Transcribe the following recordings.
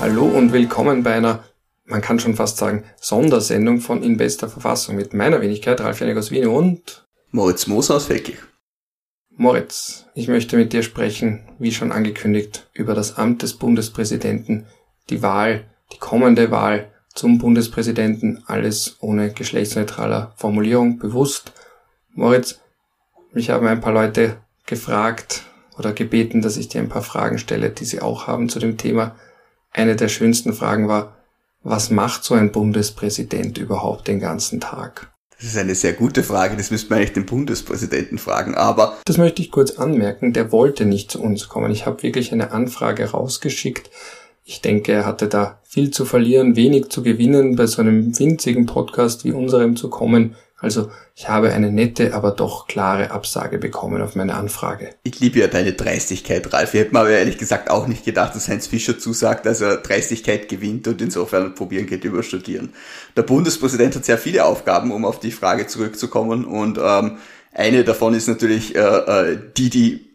Hallo und willkommen bei einer, man kann schon fast sagen, Sondersendung von In bester Verfassung mit meiner Wenigkeit, Ralf Janik aus Wien und Moritz Moser aus Feldkirch. Moritz, ich möchte mit dir sprechen, wie schon angekündigt, über das Amt des Bundespräsidenten, die Wahl, die kommende Wahl zum Bundespräsidenten, alles ohne geschlechtsneutraler Formulierung, bewusst. Moritz, mich haben ein paar Leute gefragt oder gebeten, dass ich dir ein paar Fragen stelle, die sie auch haben zu dem Thema. Eine der schönsten Fragen war, was macht so ein Bundespräsident überhaupt den ganzen Tag? Das ist eine sehr gute Frage, das müsste man eigentlich den Bundespräsidenten fragen, aber... Das möchte ich kurz anmerken, der wollte nicht zu uns kommen. Ich habe wirklich eine Anfrage rausgeschickt. Ich denke, er hatte da viel zu verlieren, wenig zu gewinnen, bei so einem winzigen Podcast wie unserem zu kommen. Also ich habe eine nette, aber doch klare Absage bekommen auf meine Anfrage. Ich liebe ja deine Dreistigkeit, Ralf. Ich hätte mir aber ehrlich gesagt auch nicht gedacht, dass Heinz Fischer zusagt, dass er Dreistigkeit gewinnt und insofern probieren geht überstudieren. Der Bundespräsident hat sehr viele Aufgaben, um auf die Frage zurückzukommen und ähm, eine davon ist natürlich äh, äh, die, die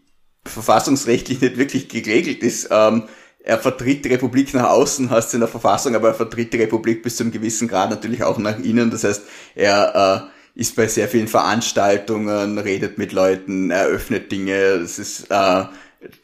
verfassungsrechtlich nicht wirklich geregelt ist. Ähm, er vertritt die Republik nach außen, heißt es in der Verfassung, aber er vertritt die Republik bis zu einem gewissen Grad natürlich auch nach innen. Das heißt, er äh, ist bei sehr vielen Veranstaltungen, redet mit Leuten, eröffnet Dinge. Das ist, äh,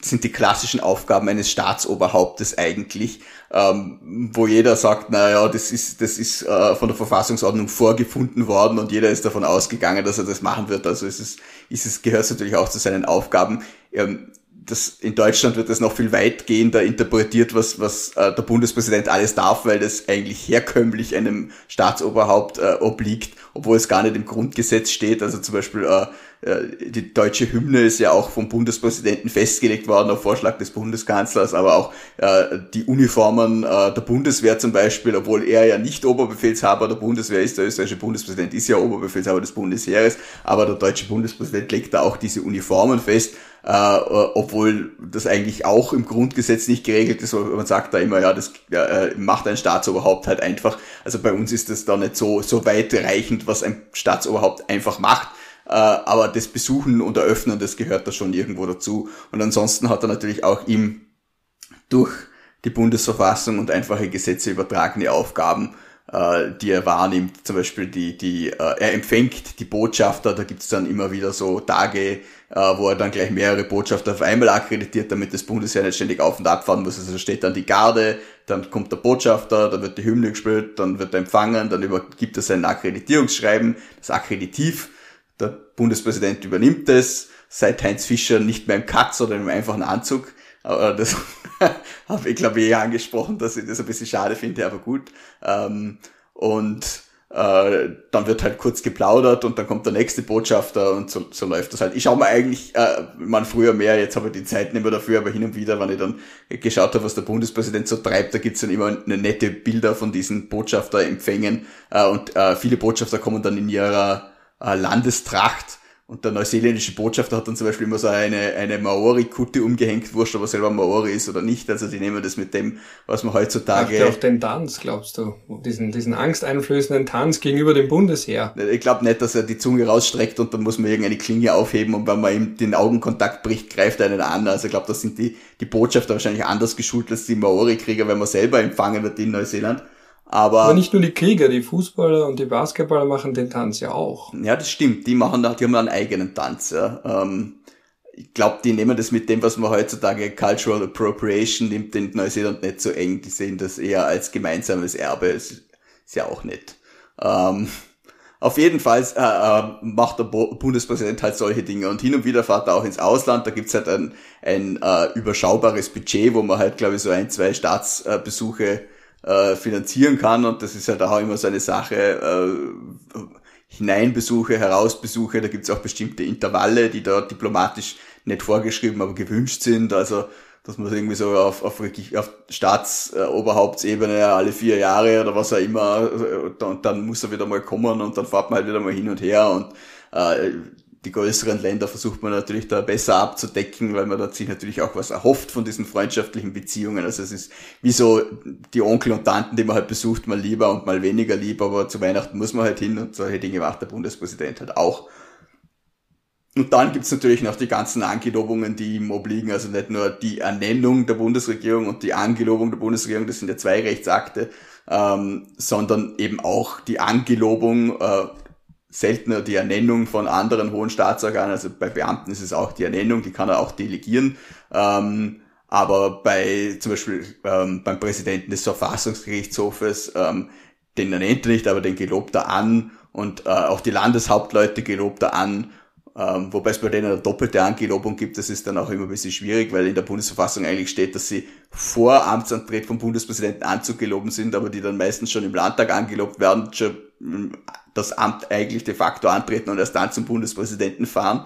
sind die klassischen Aufgaben eines Staatsoberhauptes eigentlich, ähm, wo jeder sagt, naja, das ist, das ist äh, von der Verfassungsordnung vorgefunden worden und jeder ist davon ausgegangen, dass er das machen wird. Also es ist, ist es gehört natürlich auch zu seinen Aufgaben. Ähm, das, in Deutschland wird das noch viel weitgehender interpretiert, was, was äh, der Bundespräsident alles darf, weil das eigentlich herkömmlich einem Staatsoberhaupt äh, obliegt, obwohl es gar nicht im Grundgesetz steht. Also zum Beispiel äh, die deutsche Hymne ist ja auch vom Bundespräsidenten festgelegt worden auf Vorschlag des Bundeskanzlers, aber auch äh, die Uniformen äh, der Bundeswehr zum Beispiel, obwohl er ja nicht Oberbefehlshaber der Bundeswehr ist, der österreichische Bundespräsident ist ja Oberbefehlshaber des Bundesheeres, aber der deutsche Bundespräsident legt da auch diese Uniformen fest äh, obwohl das eigentlich auch im Grundgesetz nicht geregelt ist, aber man sagt da immer, ja, das äh, macht ein Staatsoberhaupt halt einfach. Also bei uns ist das da nicht so, so weitreichend, was ein Staatsoberhaupt einfach macht. Äh, aber das Besuchen und Eröffnen, das gehört da schon irgendwo dazu. Und ansonsten hat er natürlich auch ihm durch die Bundesverfassung und einfache Gesetze übertragene Aufgaben, äh, die er wahrnimmt. Zum Beispiel die, die, äh, er empfängt die Botschafter, da gibt's dann immer wieder so Tage, wo er dann gleich mehrere Botschafter auf einmal akkreditiert, damit das Bundesheer nicht ständig auf und ab fahren muss. Also steht dann die Garde, dann kommt der Botschafter, dann wird die Hymne gespielt, dann wird er empfangen, dann übergibt er sein Akkreditierungsschreiben, das Akkreditiv. Der Bundespräsident übernimmt es, seit Heinz Fischer nicht mehr im Katz oder im einfachen Anzug. Aber das habe ich glaube ich eh angesprochen, dass ich das ein bisschen schade finde, aber gut. Ähm, und äh, dann wird halt kurz geplaudert und dann kommt der nächste Botschafter und so, so läuft das halt. Ich schaue mir eigentlich, äh, man früher mehr, jetzt habe ich die Zeit nicht mehr dafür, aber hin und wieder, wenn ich dann geschaut habe, was der Bundespräsident so treibt, da gibt's dann immer eine nette Bilder von diesen Botschafterempfängen äh, und äh, viele Botschafter kommen dann in ihrer äh, Landestracht und der neuseeländische Botschafter hat dann zum Beispiel immer so eine, eine Maori-Kutte umgehängt, wurscht, ob er selber Maori ist oder nicht. Also die nehmen das mit dem, was man heutzutage... Ach, auf den Tanz, glaubst du? Diesen, diesen angsteinflößenden Tanz gegenüber dem Bundesheer. Ich glaube nicht, dass er die Zunge rausstreckt und dann muss man irgendeine Klinge aufheben und wenn man ihm den Augenkontakt bricht, greift er einen an. Also ich glaube, das sind die, die Botschafter wahrscheinlich anders geschult als die Maori-Krieger, wenn man selber empfangen wird in Neuseeland. Aber, Aber nicht nur die Krieger, die Fußballer und die Basketballer machen den Tanz ja auch. Ja, das stimmt. Die machen da, die haben einen eigenen Tanz. Ja. Ähm, ich glaube, die nehmen das mit dem, was man heutzutage Cultural Appropriation nimmt, in Neuseeland nicht so eng. Die sehen das eher als gemeinsames Erbe. Das ist ja auch nett. Ähm, auf jeden Fall äh, äh, macht der Bo Bundespräsident halt solche Dinge und hin und wieder fährt er auch ins Ausland. Da gibt's halt ein, ein äh, überschaubares Budget, wo man halt, glaube ich, so ein, zwei Staatsbesuche äh, finanzieren kann. Und das ist halt auch immer so eine Sache, äh, Hineinbesuche, Herausbesuche, da gibt's auch bestimmte Intervalle, die da diplomatisch nicht vorgeschrieben, aber gewünscht sind. Also dass man irgendwie so auf, auf, auf Staatsoberhauptsebene alle vier Jahre oder was auch immer, äh, und dann muss er wieder mal kommen und dann fährt man halt wieder mal hin und her und äh, die größeren Länder versucht man natürlich da besser abzudecken, weil man da sich natürlich auch was erhofft von diesen freundschaftlichen Beziehungen. Also es ist wie so die Onkel und Tanten, die man halt besucht, mal lieber und mal weniger lieb, aber zu Weihnachten muss man halt hin und solche Dinge macht der Bundespräsident halt auch. Und dann gibt's natürlich noch die ganzen Angelobungen, die ihm obliegen, also nicht nur die Ernennung der Bundesregierung und die Angelobung der Bundesregierung, das sind ja zwei Rechtsakte, ähm, sondern eben auch die Angelobung, äh, seltener die Ernennung von anderen hohen Staatsorganen, also bei Beamten ist es auch die Ernennung, die kann er auch delegieren. Ähm, aber bei zum Beispiel ähm, beim Präsidenten des Verfassungsgerichtshofes, ähm, den ernennt er nicht, aber den gelobt er an. Und äh, auch die Landeshauptleute gelobt er an. Ähm, wobei es bei denen eine doppelte Angelobung gibt, das ist dann auch immer ein bisschen schwierig, weil in der Bundesverfassung eigentlich steht, dass sie vor Amtsantritt vom Bundespräsidenten anzugeloben sind, aber die dann meistens schon im Landtag angelobt werden, schon das Amt eigentlich de facto antreten und erst dann zum Bundespräsidenten fahren.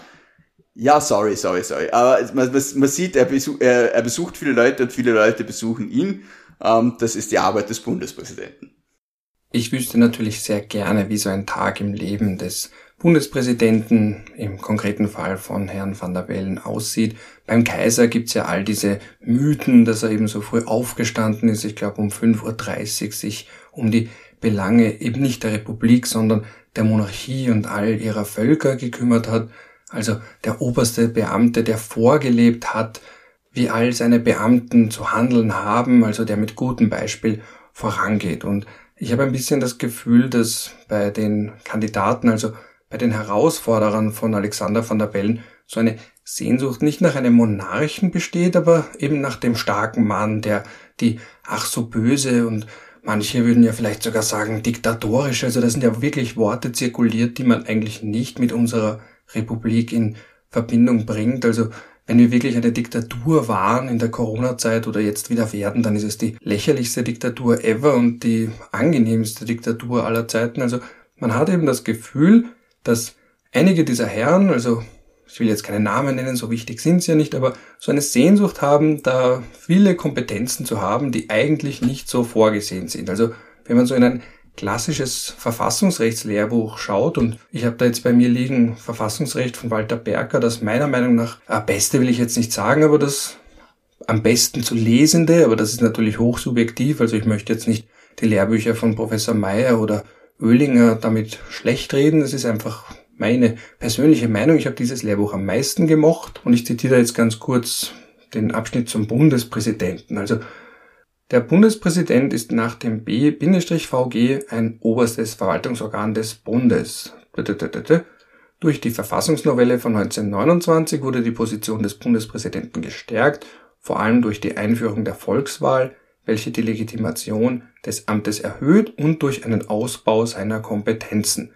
Ja, sorry, sorry, sorry. Aber man, man sieht, er, besuch, er, er, besucht viele Leute und viele Leute besuchen ihn. Ähm, das ist die Arbeit des Bundespräsidenten. Ich wüsste natürlich sehr gerne, wie so ein Tag im Leben des Bundespräsidenten, im konkreten Fall von Herrn van der Bellen, aussieht. Beim Kaiser gibt's ja all diese Mythen, dass er eben so früh aufgestanden ist, ich glaube um 5.30 Uhr, sich um die Belange eben nicht der Republik, sondern der Monarchie und all ihrer Völker gekümmert hat. Also der oberste Beamte, der vorgelebt hat, wie all seine Beamten zu handeln haben, also der mit gutem Beispiel vorangeht. Und ich habe ein bisschen das Gefühl, dass bei den Kandidaten, also bei den Herausforderern von Alexander van der Bellen so eine Sehnsucht nicht nach einem Monarchen besteht, aber eben nach dem starken Mann, der die ach so böse und manche würden ja vielleicht sogar sagen diktatorisch, also das sind ja wirklich Worte zirkuliert, die man eigentlich nicht mit unserer Republik in Verbindung bringt. Also wenn wir wirklich eine Diktatur waren in der Corona-Zeit oder jetzt wieder werden, dann ist es die lächerlichste Diktatur ever und die angenehmste Diktatur aller Zeiten. Also man hat eben das Gefühl, dass einige dieser Herren, also ich will jetzt keine Namen nennen, so wichtig sind sie ja nicht, aber so eine Sehnsucht haben, da viele Kompetenzen zu haben, die eigentlich nicht so vorgesehen sind. Also wenn man so in ein klassisches Verfassungsrechtslehrbuch schaut, und ich habe da jetzt bei mir liegen Verfassungsrecht von Walter Berger, das meiner Meinung nach, äh, beste will ich jetzt nicht sagen, aber das am besten zu lesende, aber das ist natürlich hochsubjektiv, also ich möchte jetzt nicht die Lehrbücher von Professor Meyer oder Oehlinger damit schlecht reden. Das ist einfach meine persönliche Meinung. Ich habe dieses Lehrbuch am meisten gemocht und ich zitiere jetzt ganz kurz den Abschnitt zum Bundespräsidenten. Also der Bundespräsident ist nach dem B-VG ein oberstes Verwaltungsorgan des Bundes. Durch die Verfassungsnovelle von 1929 wurde die Position des Bundespräsidenten gestärkt, vor allem durch die Einführung der Volkswahl, welche die Legitimation des Amtes erhöht und durch einen Ausbau seiner Kompetenzen.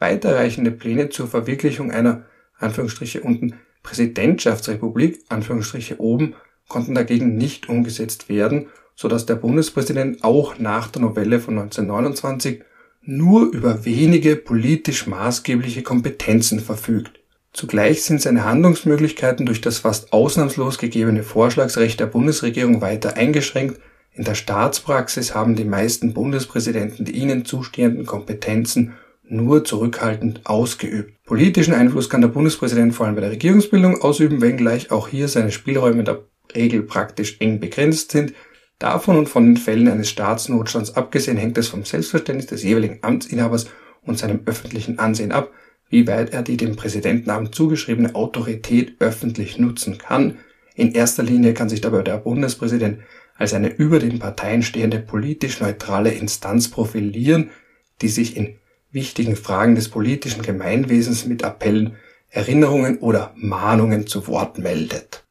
Weiterreichende Pläne zur Verwirklichung einer Anführungsstriche unten Präsidentschaftsrepublik Anführungsstriche oben konnten dagegen nicht umgesetzt werden, so dass der Bundespräsident auch nach der Novelle von 1929 nur über wenige politisch maßgebliche Kompetenzen verfügt. Zugleich sind seine Handlungsmöglichkeiten durch das fast ausnahmslos gegebene Vorschlagsrecht der Bundesregierung weiter eingeschränkt in der Staatspraxis haben die meisten Bundespräsidenten die ihnen zustehenden Kompetenzen nur zurückhaltend ausgeübt. Politischen Einfluss kann der Bundespräsident vor allem bei der Regierungsbildung ausüben, wenngleich auch hier seine Spielräume in der Regel praktisch eng begrenzt sind. Davon und von den Fällen eines Staatsnotstands abgesehen hängt es vom Selbstverständnis des jeweiligen Amtsinhabers und seinem öffentlichen Ansehen ab, wie weit er die dem Präsidentenamt zugeschriebene Autorität öffentlich nutzen kann. In erster Linie kann sich dabei der Bundespräsident als eine über den Parteien stehende politisch neutrale Instanz profilieren, die sich in wichtigen Fragen des politischen Gemeinwesens mit Appellen, Erinnerungen oder Mahnungen zu Wort meldet.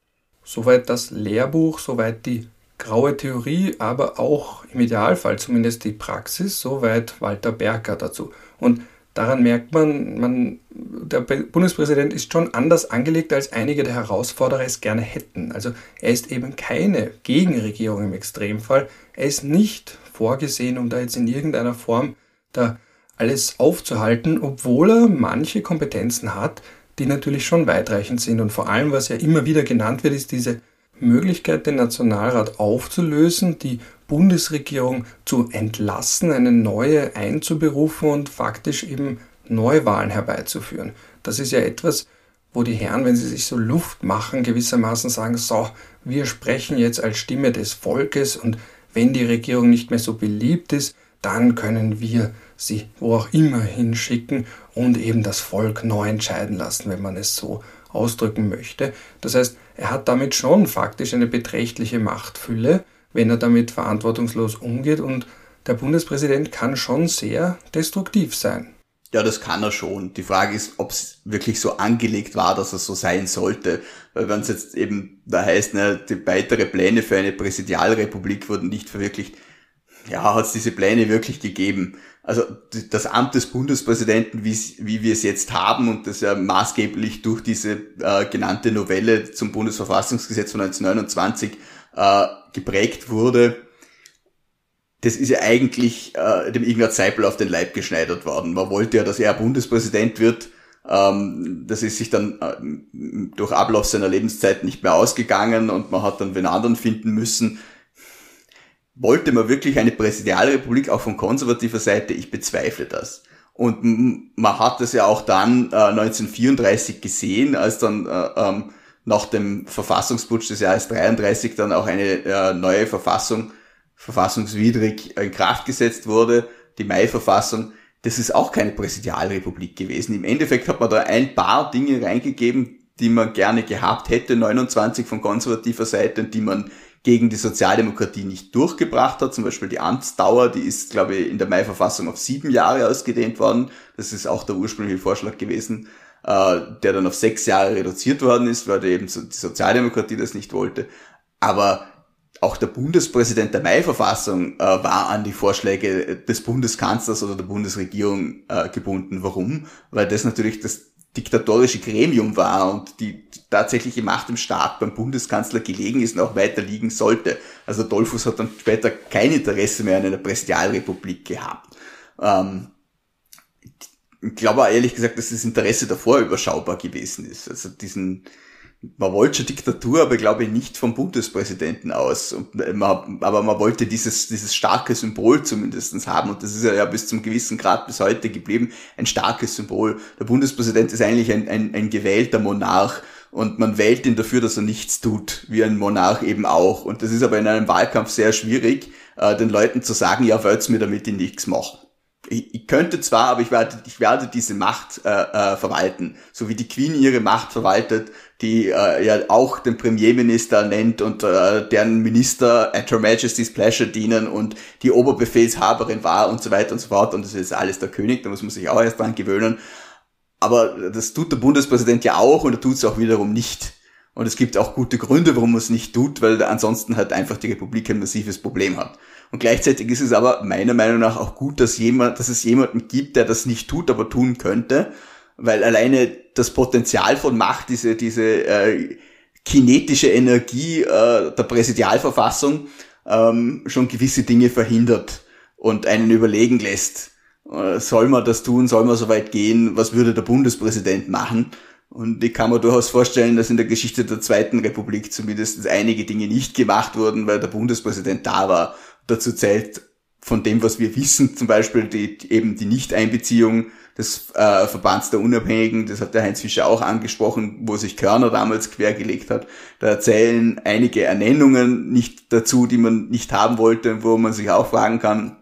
Soweit das Lehrbuch, soweit die graue Theorie, aber auch im Idealfall zumindest die Praxis, soweit Walter Berger dazu. Und daran merkt man, man, der Bundespräsident ist schon anders angelegt, als einige der Herausforderer es gerne hätten. Also er ist eben keine Gegenregierung im Extremfall. Er ist nicht vorgesehen, um da jetzt in irgendeiner Form da alles aufzuhalten, obwohl er manche Kompetenzen hat, die natürlich schon weitreichend sind. Und vor allem, was ja immer wieder genannt wird, ist diese Möglichkeit, den Nationalrat aufzulösen, die Bundesregierung zu entlassen, eine neue einzuberufen und faktisch eben Neuwahlen herbeizuführen. Das ist ja etwas, wo die Herren, wenn sie sich so Luft machen, gewissermaßen sagen, so, wir sprechen jetzt als Stimme des Volkes und wenn die Regierung nicht mehr so beliebt ist, dann können wir sie wo auch immer hinschicken und eben das Volk neu entscheiden lassen, wenn man es so ausdrücken möchte. Das heißt, er hat damit schon faktisch eine beträchtliche Machtfülle, wenn er damit verantwortungslos umgeht und der Bundespräsident kann schon sehr destruktiv sein. Ja, das kann er schon. Die Frage ist, ob es wirklich so angelegt war, dass es so sein sollte. Weil wenn es jetzt eben da heißt, ne, die weitere Pläne für eine Präsidialrepublik wurden nicht verwirklicht, ja, hat es diese Pläne wirklich gegeben. Also das Amt des Bundespräsidenten, wie, wir es jetzt haben und das ja maßgeblich durch diese äh, genannte Novelle zum Bundesverfassungsgesetz von 1929 äh, geprägt wurde, das ist ja eigentlich äh, dem Ignaz Seipel auf den Leib geschneidert worden. Man wollte ja, dass er Bundespräsident wird. Ähm, das ist sich dann äh, durch Ablauf seiner Lebenszeit nicht mehr ausgegangen und man hat dann wen anderen finden müssen. Wollte man wirklich eine Präsidialrepublik auch von konservativer Seite? Ich bezweifle das. Und man hat das ja auch dann äh, 1934 gesehen, als dann äh, ähm, nach dem Verfassungsputsch des Jahres 33 dann auch eine äh, neue Verfassung verfassungswidrig in Kraft gesetzt wurde, die Mai-Verfassung, das ist auch keine Präsidialrepublik gewesen. Im Endeffekt hat man da ein paar Dinge reingegeben, die man gerne gehabt hätte, 29 von konservativer Seite, die man gegen die Sozialdemokratie nicht durchgebracht hat. Zum Beispiel die Amtsdauer, die ist, glaube ich, in der Mai-Verfassung auf sieben Jahre ausgedehnt worden. Das ist auch der ursprüngliche Vorschlag gewesen, äh, der dann auf sechs Jahre reduziert worden ist, weil eben die Sozialdemokratie das nicht wollte. Aber auch der Bundespräsident der Mai-Verfassung äh, war an die Vorschläge des Bundeskanzlers oder der Bundesregierung äh, gebunden. Warum? Weil das natürlich das diktatorische Gremium war und die tatsächliche Macht im Staat beim Bundeskanzler gelegen ist und auch weiter liegen sollte. Also Dollfuss hat dann später kein Interesse mehr an einer Präsidialrepublik gehabt. Ähm, ich glaube ehrlich gesagt, dass das Interesse davor überschaubar gewesen ist. Also diesen man wollte schon Diktatur, aber glaube ich nicht vom Bundespräsidenten aus. Man, aber man wollte dieses, dieses starke Symbol zumindestens haben und das ist ja bis zum gewissen Grad bis heute geblieben, ein starkes Symbol. Der Bundespräsident ist eigentlich ein, ein, ein gewählter Monarch und man wählt ihn dafür, dass er nichts tut, wie ein Monarch eben auch. Und das ist aber in einem Wahlkampf sehr schwierig, äh, den Leuten zu sagen, ja, wollt's mir damit ich nichts mache ich, könnte zwar, aber ich werde, ich werde diese Macht äh, äh, verwalten, so wie die Queen ihre Macht verwaltet, die äh, ja auch den Premierminister nennt und äh, deren Minister at Her Majesty's Pleasure dienen und die Oberbefehlshaberin war und so weiter und so fort und das ist alles der König, da muss man sich auch erst dran gewöhnen. Aber das tut der Bundespräsident ja auch und er tut es auch wiederum nicht. Und es gibt auch gute Gründe, warum man es nicht tut, weil ansonsten halt einfach die Republik ein massives Problem hat. Und gleichzeitig ist es aber meiner Meinung nach auch gut, dass jemand, dass es jemanden gibt, der das nicht tut, aber tun könnte, weil alleine das Potenzial von Macht, diese, diese äh, kinetische Energie äh, der Präsidialverfassung ähm, schon gewisse Dinge verhindert und einen überlegen lässt. Äh, soll man das tun? Soll man so weit gehen? Was würde der Bundespräsident machen? Und ich kann mir durchaus vorstellen, dass in der Geschichte der Zweiten Republik zumindest einige Dinge nicht gemacht wurden, weil der Bundespräsident da war dazu zählt, von dem, was wir wissen, zum Beispiel die, eben die Nichteinbeziehung des äh, Verbands der Unabhängigen, das hat der Heinz Fischer auch angesprochen, wo sich Körner damals quergelegt hat. Da erzählen einige Ernennungen nicht dazu, die man nicht haben wollte, wo man sich auch fragen kann,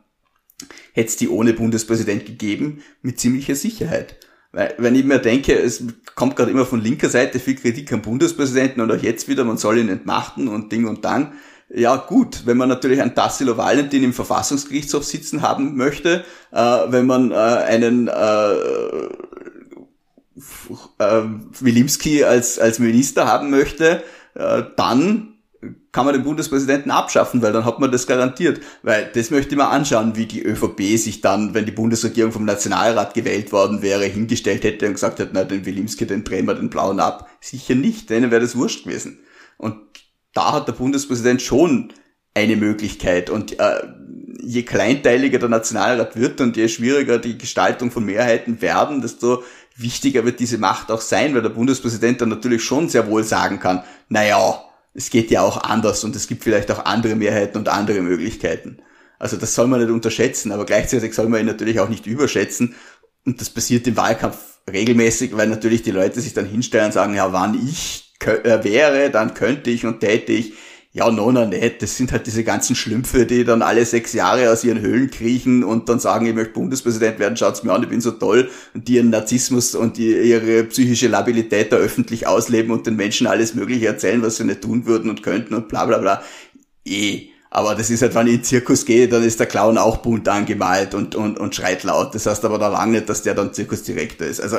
hätte es die ohne Bundespräsident gegeben? Mit ziemlicher Sicherheit. Weil, wenn ich mir denke, es kommt gerade immer von linker Seite viel Kritik am Bundespräsidenten und auch jetzt wieder, man soll ihn entmachten und Ding und Dang. Ja gut, wenn man natürlich einen Tassilo Valentin im Verfassungsgerichtshof sitzen haben möchte, äh, wenn man äh, einen äh, äh, Wilimski als, als Minister haben möchte, äh, dann kann man den Bundespräsidenten abschaffen, weil dann hat man das garantiert. Weil das möchte ich mal anschauen, wie die ÖVP sich dann, wenn die Bundesregierung vom Nationalrat gewählt worden wäre, hingestellt hätte und gesagt hätte, na, den Wilimski, den drehen wir den blauen ab. Sicher nicht, denen wäre das wurscht gewesen. Und da hat der Bundespräsident schon eine Möglichkeit. Und äh, je kleinteiliger der Nationalrat wird und je schwieriger die Gestaltung von Mehrheiten werden, desto wichtiger wird diese Macht auch sein, weil der Bundespräsident dann natürlich schon sehr wohl sagen kann, naja, es geht ja auch anders und es gibt vielleicht auch andere Mehrheiten und andere Möglichkeiten. Also das soll man nicht unterschätzen, aber gleichzeitig soll man ihn natürlich auch nicht überschätzen. Und das passiert im Wahlkampf regelmäßig, weil natürlich die Leute sich dann hinstellen und sagen, ja, wann ich äh, wäre, dann könnte ich und täte ich. Ja, nona nicht. Das sind halt diese ganzen Schlümpfe, die dann alle sechs Jahre aus ihren Höhlen kriechen und dann sagen, ich möchte Bundespräsident werden, schaut's mir an, ich bin so toll und die ihren Narzissmus und die, ihre psychische Labilität da öffentlich ausleben und den Menschen alles Mögliche erzählen, was sie nicht tun würden und könnten und bla bla bla. Eh. Aber das ist halt, wenn ich in den Zirkus gehe, dann ist der Clown auch bunt angemalt und, und, und schreit laut. Das heißt aber da lange nicht, dass der dann Zirkusdirektor ist. Also,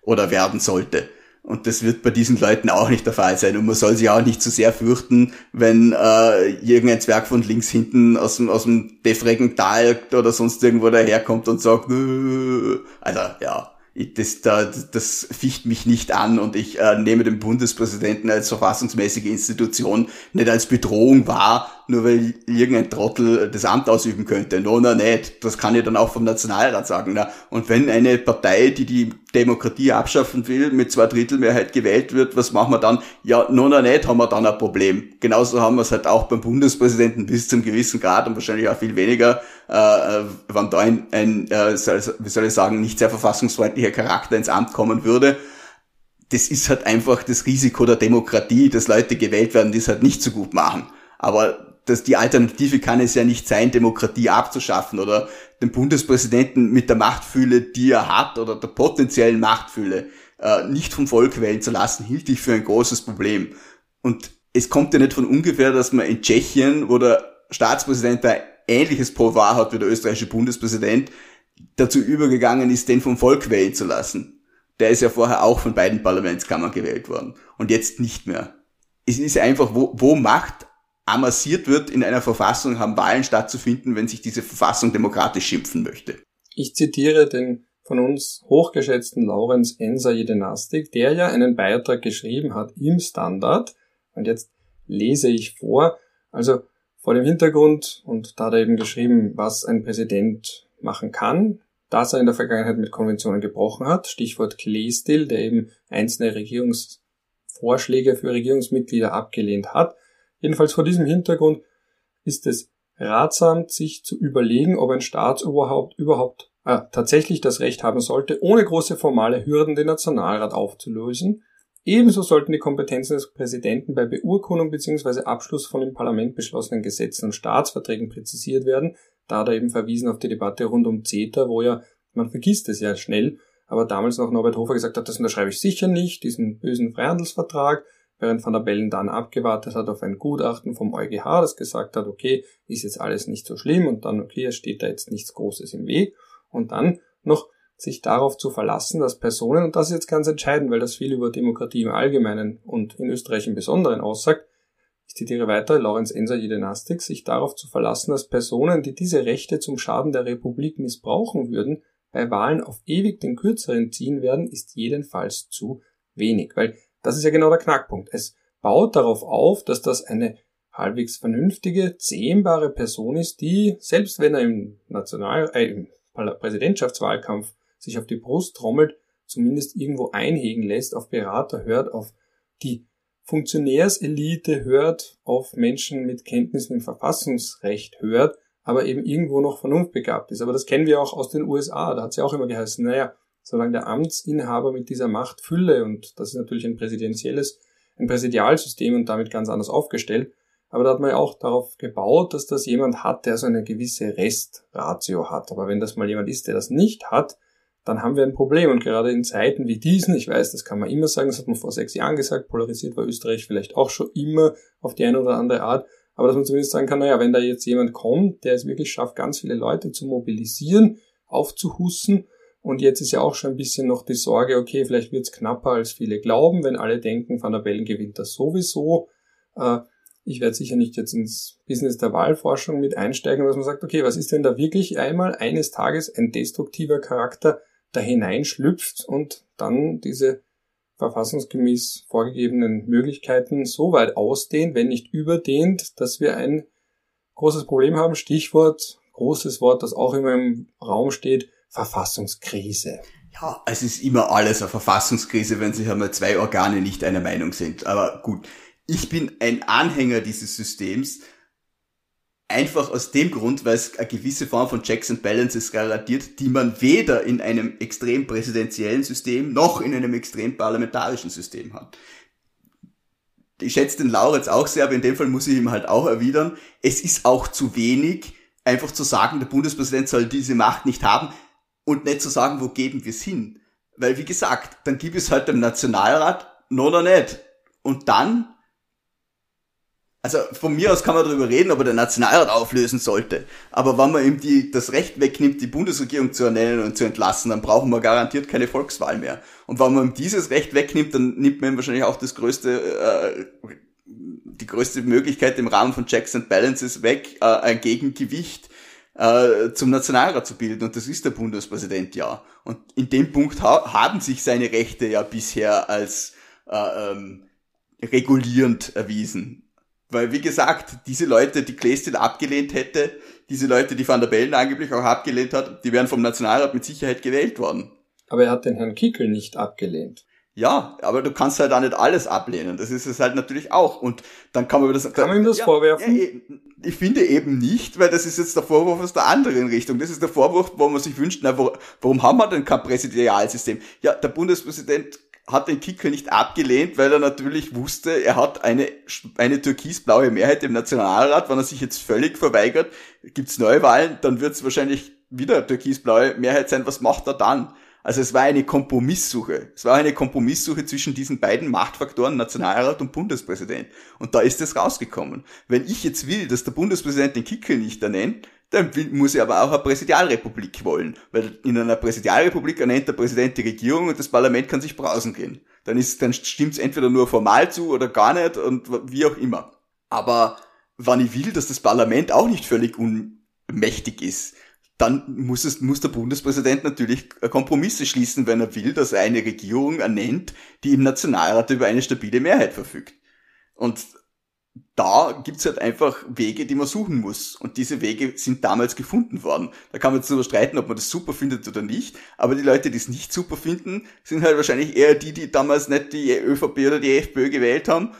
oder werden sollte. Und das wird bei diesen Leuten auch nicht der Fall sein. Und man soll sich auch nicht zu sehr fürchten, wenn äh, irgendein Zwerg von links hinten aus dem, aus dem defrigen Tal oder sonst irgendwo daherkommt und sagt, Nö. also ja, das, da, das ficht mich nicht an und ich äh, nehme den Bundespräsidenten als verfassungsmäßige Institution nicht als Bedrohung wahr, nur weil irgendein Trottel das Amt ausüben könnte. No, no, nicht. Das kann ich dann auch vom Nationalrat sagen. Na. Und wenn eine Partei, die die Demokratie abschaffen will, mit zwei Drittel Mehrheit gewählt wird, was machen wir dann? Ja, no, no, nicht, haben wir dann ein Problem. Genauso haben wir es halt auch beim Bundespräsidenten bis zum gewissen Grad und wahrscheinlich auch viel weniger, äh, äh wenn da ein, ein äh, wie soll ich sagen, nicht sehr verfassungsfreundlicher Charakter ins Amt kommen würde. Das ist halt einfach das Risiko der Demokratie, dass Leute gewählt werden, die es halt nicht so gut machen. Aber dass die Alternative kann es ja nicht sein, Demokratie abzuschaffen oder den Bundespräsidenten mit der Machtfühle, die er hat oder der potenziellen Machtfühle äh, nicht vom Volk wählen zu lassen, hielt ich für ein großes Problem. Und es kommt ja nicht von ungefähr, dass man in Tschechien, wo der Staatspräsident ein ähnliches Pouvoir hat wie der österreichische Bundespräsident, dazu übergegangen ist, den vom Volk wählen zu lassen. Der ist ja vorher auch von beiden Parlamentskammern gewählt worden und jetzt nicht mehr. Es ist einfach, wo, wo Macht amassiert wird, in einer Verfassung haben Wahlen stattzufinden, wenn sich diese Verfassung demokratisch schimpfen möchte. Ich zitiere den von uns hochgeschätzten Laurenz Enser Jedenastik, der ja einen Beitrag geschrieben hat im Standard. Und jetzt lese ich vor. Also vor dem Hintergrund, und da hat er eben geschrieben, was ein Präsident machen kann, dass er in der Vergangenheit mit Konventionen gebrochen hat. Stichwort Kleestil, der eben einzelne Regierungsvorschläge für Regierungsmitglieder abgelehnt hat. Jedenfalls vor diesem Hintergrund ist es ratsam, sich zu überlegen, ob ein Staat überhaupt, äh, tatsächlich das Recht haben sollte, ohne große formale Hürden den Nationalrat aufzulösen. Ebenso sollten die Kompetenzen des Präsidenten bei Beurkundung bzw. Abschluss von im Parlament beschlossenen Gesetzen und Staatsverträgen präzisiert werden. Da er eben verwiesen auf die Debatte rund um CETA, wo ja, man vergisst es ja schnell, aber damals noch Norbert Hofer gesagt hat, das unterschreibe ich sicher nicht, diesen bösen Freihandelsvertrag während Van der Bellen dann abgewartet hat auf ein Gutachten vom EuGH, das gesagt hat, okay, ist jetzt alles nicht so schlimm und dann, okay, es steht da jetzt nichts Großes im Weg und dann noch sich darauf zu verlassen, dass Personen, und das ist jetzt ganz entscheidend, weil das viel über Demokratie im Allgemeinen und in Österreich im Besonderen aussagt, ich zitiere weiter, Lorenz Enser Jedenastik, sich darauf zu verlassen, dass Personen, die diese Rechte zum Schaden der Republik missbrauchen würden, bei Wahlen auf ewig den kürzeren ziehen werden, ist jedenfalls zu wenig. Weil das ist ja genau der Knackpunkt. Es baut darauf auf, dass das eine halbwegs vernünftige, zähmbare Person ist, die, selbst wenn er im National, äh, im Präsidentschaftswahlkampf sich auf die Brust trommelt, zumindest irgendwo einhegen lässt, auf Berater hört, auf die Funktionärselite hört, auf Menschen mit Kenntnissen im Verfassungsrecht hört, aber eben irgendwo noch vernunftbegabt ist. Aber das kennen wir auch aus den USA. Da hat es ja auch immer geheißen, naja, solange der Amtsinhaber mit dieser Machtfülle, und das ist natürlich ein präsidentielles, ein Präsidialsystem und damit ganz anders aufgestellt, aber da hat man ja auch darauf gebaut, dass das jemand hat, der so eine gewisse Restratio hat. Aber wenn das mal jemand ist, der das nicht hat, dann haben wir ein Problem. Und gerade in Zeiten wie diesen, ich weiß, das kann man immer sagen, das hat man vor sechs Jahren gesagt, polarisiert war Österreich vielleicht auch schon immer auf die eine oder andere Art, aber dass man zumindest sagen kann, naja, wenn da jetzt jemand kommt, der es wirklich schafft, ganz viele Leute zu mobilisieren, aufzuhussen und jetzt ist ja auch schon ein bisschen noch die Sorge, okay, vielleicht wird es knapper, als viele glauben, wenn alle denken, Van der Bellen gewinnt das sowieso. Äh, ich werde sicher nicht jetzt ins Business der Wahlforschung mit einsteigen, dass man sagt, okay, was ist denn da wirklich einmal eines Tages ein destruktiver Charakter da hineinschlüpft und dann diese verfassungsgemäß vorgegebenen Möglichkeiten so weit ausdehnt, wenn nicht überdehnt, dass wir ein großes Problem haben. Stichwort, großes Wort, das auch immer im Raum steht, Verfassungskrise. Ja, es ist immer alles eine Verfassungskrise, wenn sich einmal zwei Organe nicht einer Meinung sind. Aber gut, ich bin ein Anhänger dieses Systems, einfach aus dem Grund, weil es eine gewisse Form von Checks and Balances garantiert, die man weder in einem extrem präsidentiellen System noch in einem extrem parlamentarischen System hat. ich schätze den Lauritz auch sehr, aber in dem Fall muss ich ihm halt auch erwidern, es ist auch zu wenig, einfach zu sagen, der Bundespräsident soll diese Macht nicht haben und nicht zu sagen, wo geben wir es hin. Weil, wie gesagt, dann gibt es halt dem Nationalrat noch oder nicht. Und dann, also von mir aus kann man darüber reden, ob er den Nationalrat auflösen sollte. Aber wenn man ihm die, das Recht wegnimmt, die Bundesregierung zu ernennen und zu entlassen, dann brauchen wir garantiert keine Volkswahl mehr. Und wenn man ihm dieses Recht wegnimmt, dann nimmt man ihm wahrscheinlich auch das größte, äh, die größte Möglichkeit im Rahmen von Checks and Balances weg, äh, ein Gegengewicht äh, zum Nationalrat zu bilden. Und das ist der Bundespräsident ja. Und in dem Punkt ha haben sich seine Rechte ja bisher als äh, ähm, regulierend erwiesen. Weil, wie gesagt, diese Leute, die Kleestil abgelehnt hätte, diese Leute, die Van der Bellen angeblich auch abgelehnt hat, die wären vom Nationalrat mit Sicherheit gewählt worden. Aber er hat den Herrn Kickel nicht abgelehnt. Ja, aber du kannst halt auch nicht alles ablehnen. Das ist es halt natürlich auch. Und dann kann man das. Kann man ihm das ja, vorwerfen? Ja, ich finde eben nicht, weil das ist jetzt der Vorwurf aus der anderen Richtung. Das ist der Vorwurf, wo man sich wünscht, na, warum haben wir denn kein Präsidialsystem? Ja, der Bundespräsident hat den Kicker nicht abgelehnt, weil er natürlich wusste, er hat eine, eine türkisblaue Mehrheit im Nationalrat. Wenn er sich jetzt völlig verweigert, gibt's Neuwahlen, dann wird's wahrscheinlich wieder türkisblaue Mehrheit sein. Was macht er dann? Also es war eine Kompromisssuche. Es war eine Kompromisssuche zwischen diesen beiden Machtfaktoren Nationalrat und Bundespräsident. Und da ist es rausgekommen. Wenn ich jetzt will, dass der Bundespräsident den Kickel nicht ernennt, dann muss er aber auch eine Präsidialrepublik wollen. Weil in einer Präsidialrepublik ernennt der Präsident die Regierung und das Parlament kann sich brausen gehen. Dann ist, dann stimmt's entweder nur formal zu oder gar nicht und wie auch immer. Aber wann ich will, dass das Parlament auch nicht völlig unmächtig ist, dann muss, es, muss der Bundespräsident natürlich Kompromisse schließen, wenn er will, dass er eine Regierung ernennt, die im Nationalrat über eine stabile Mehrheit verfügt. Und da gibt's halt einfach Wege, die man suchen muss. Und diese Wege sind damals gefunden worden. Da kann man jetzt darüber streiten, ob man das super findet oder nicht. Aber die Leute, die es nicht super finden, sind halt wahrscheinlich eher die, die damals nicht die ÖVP oder die FPÖ gewählt haben.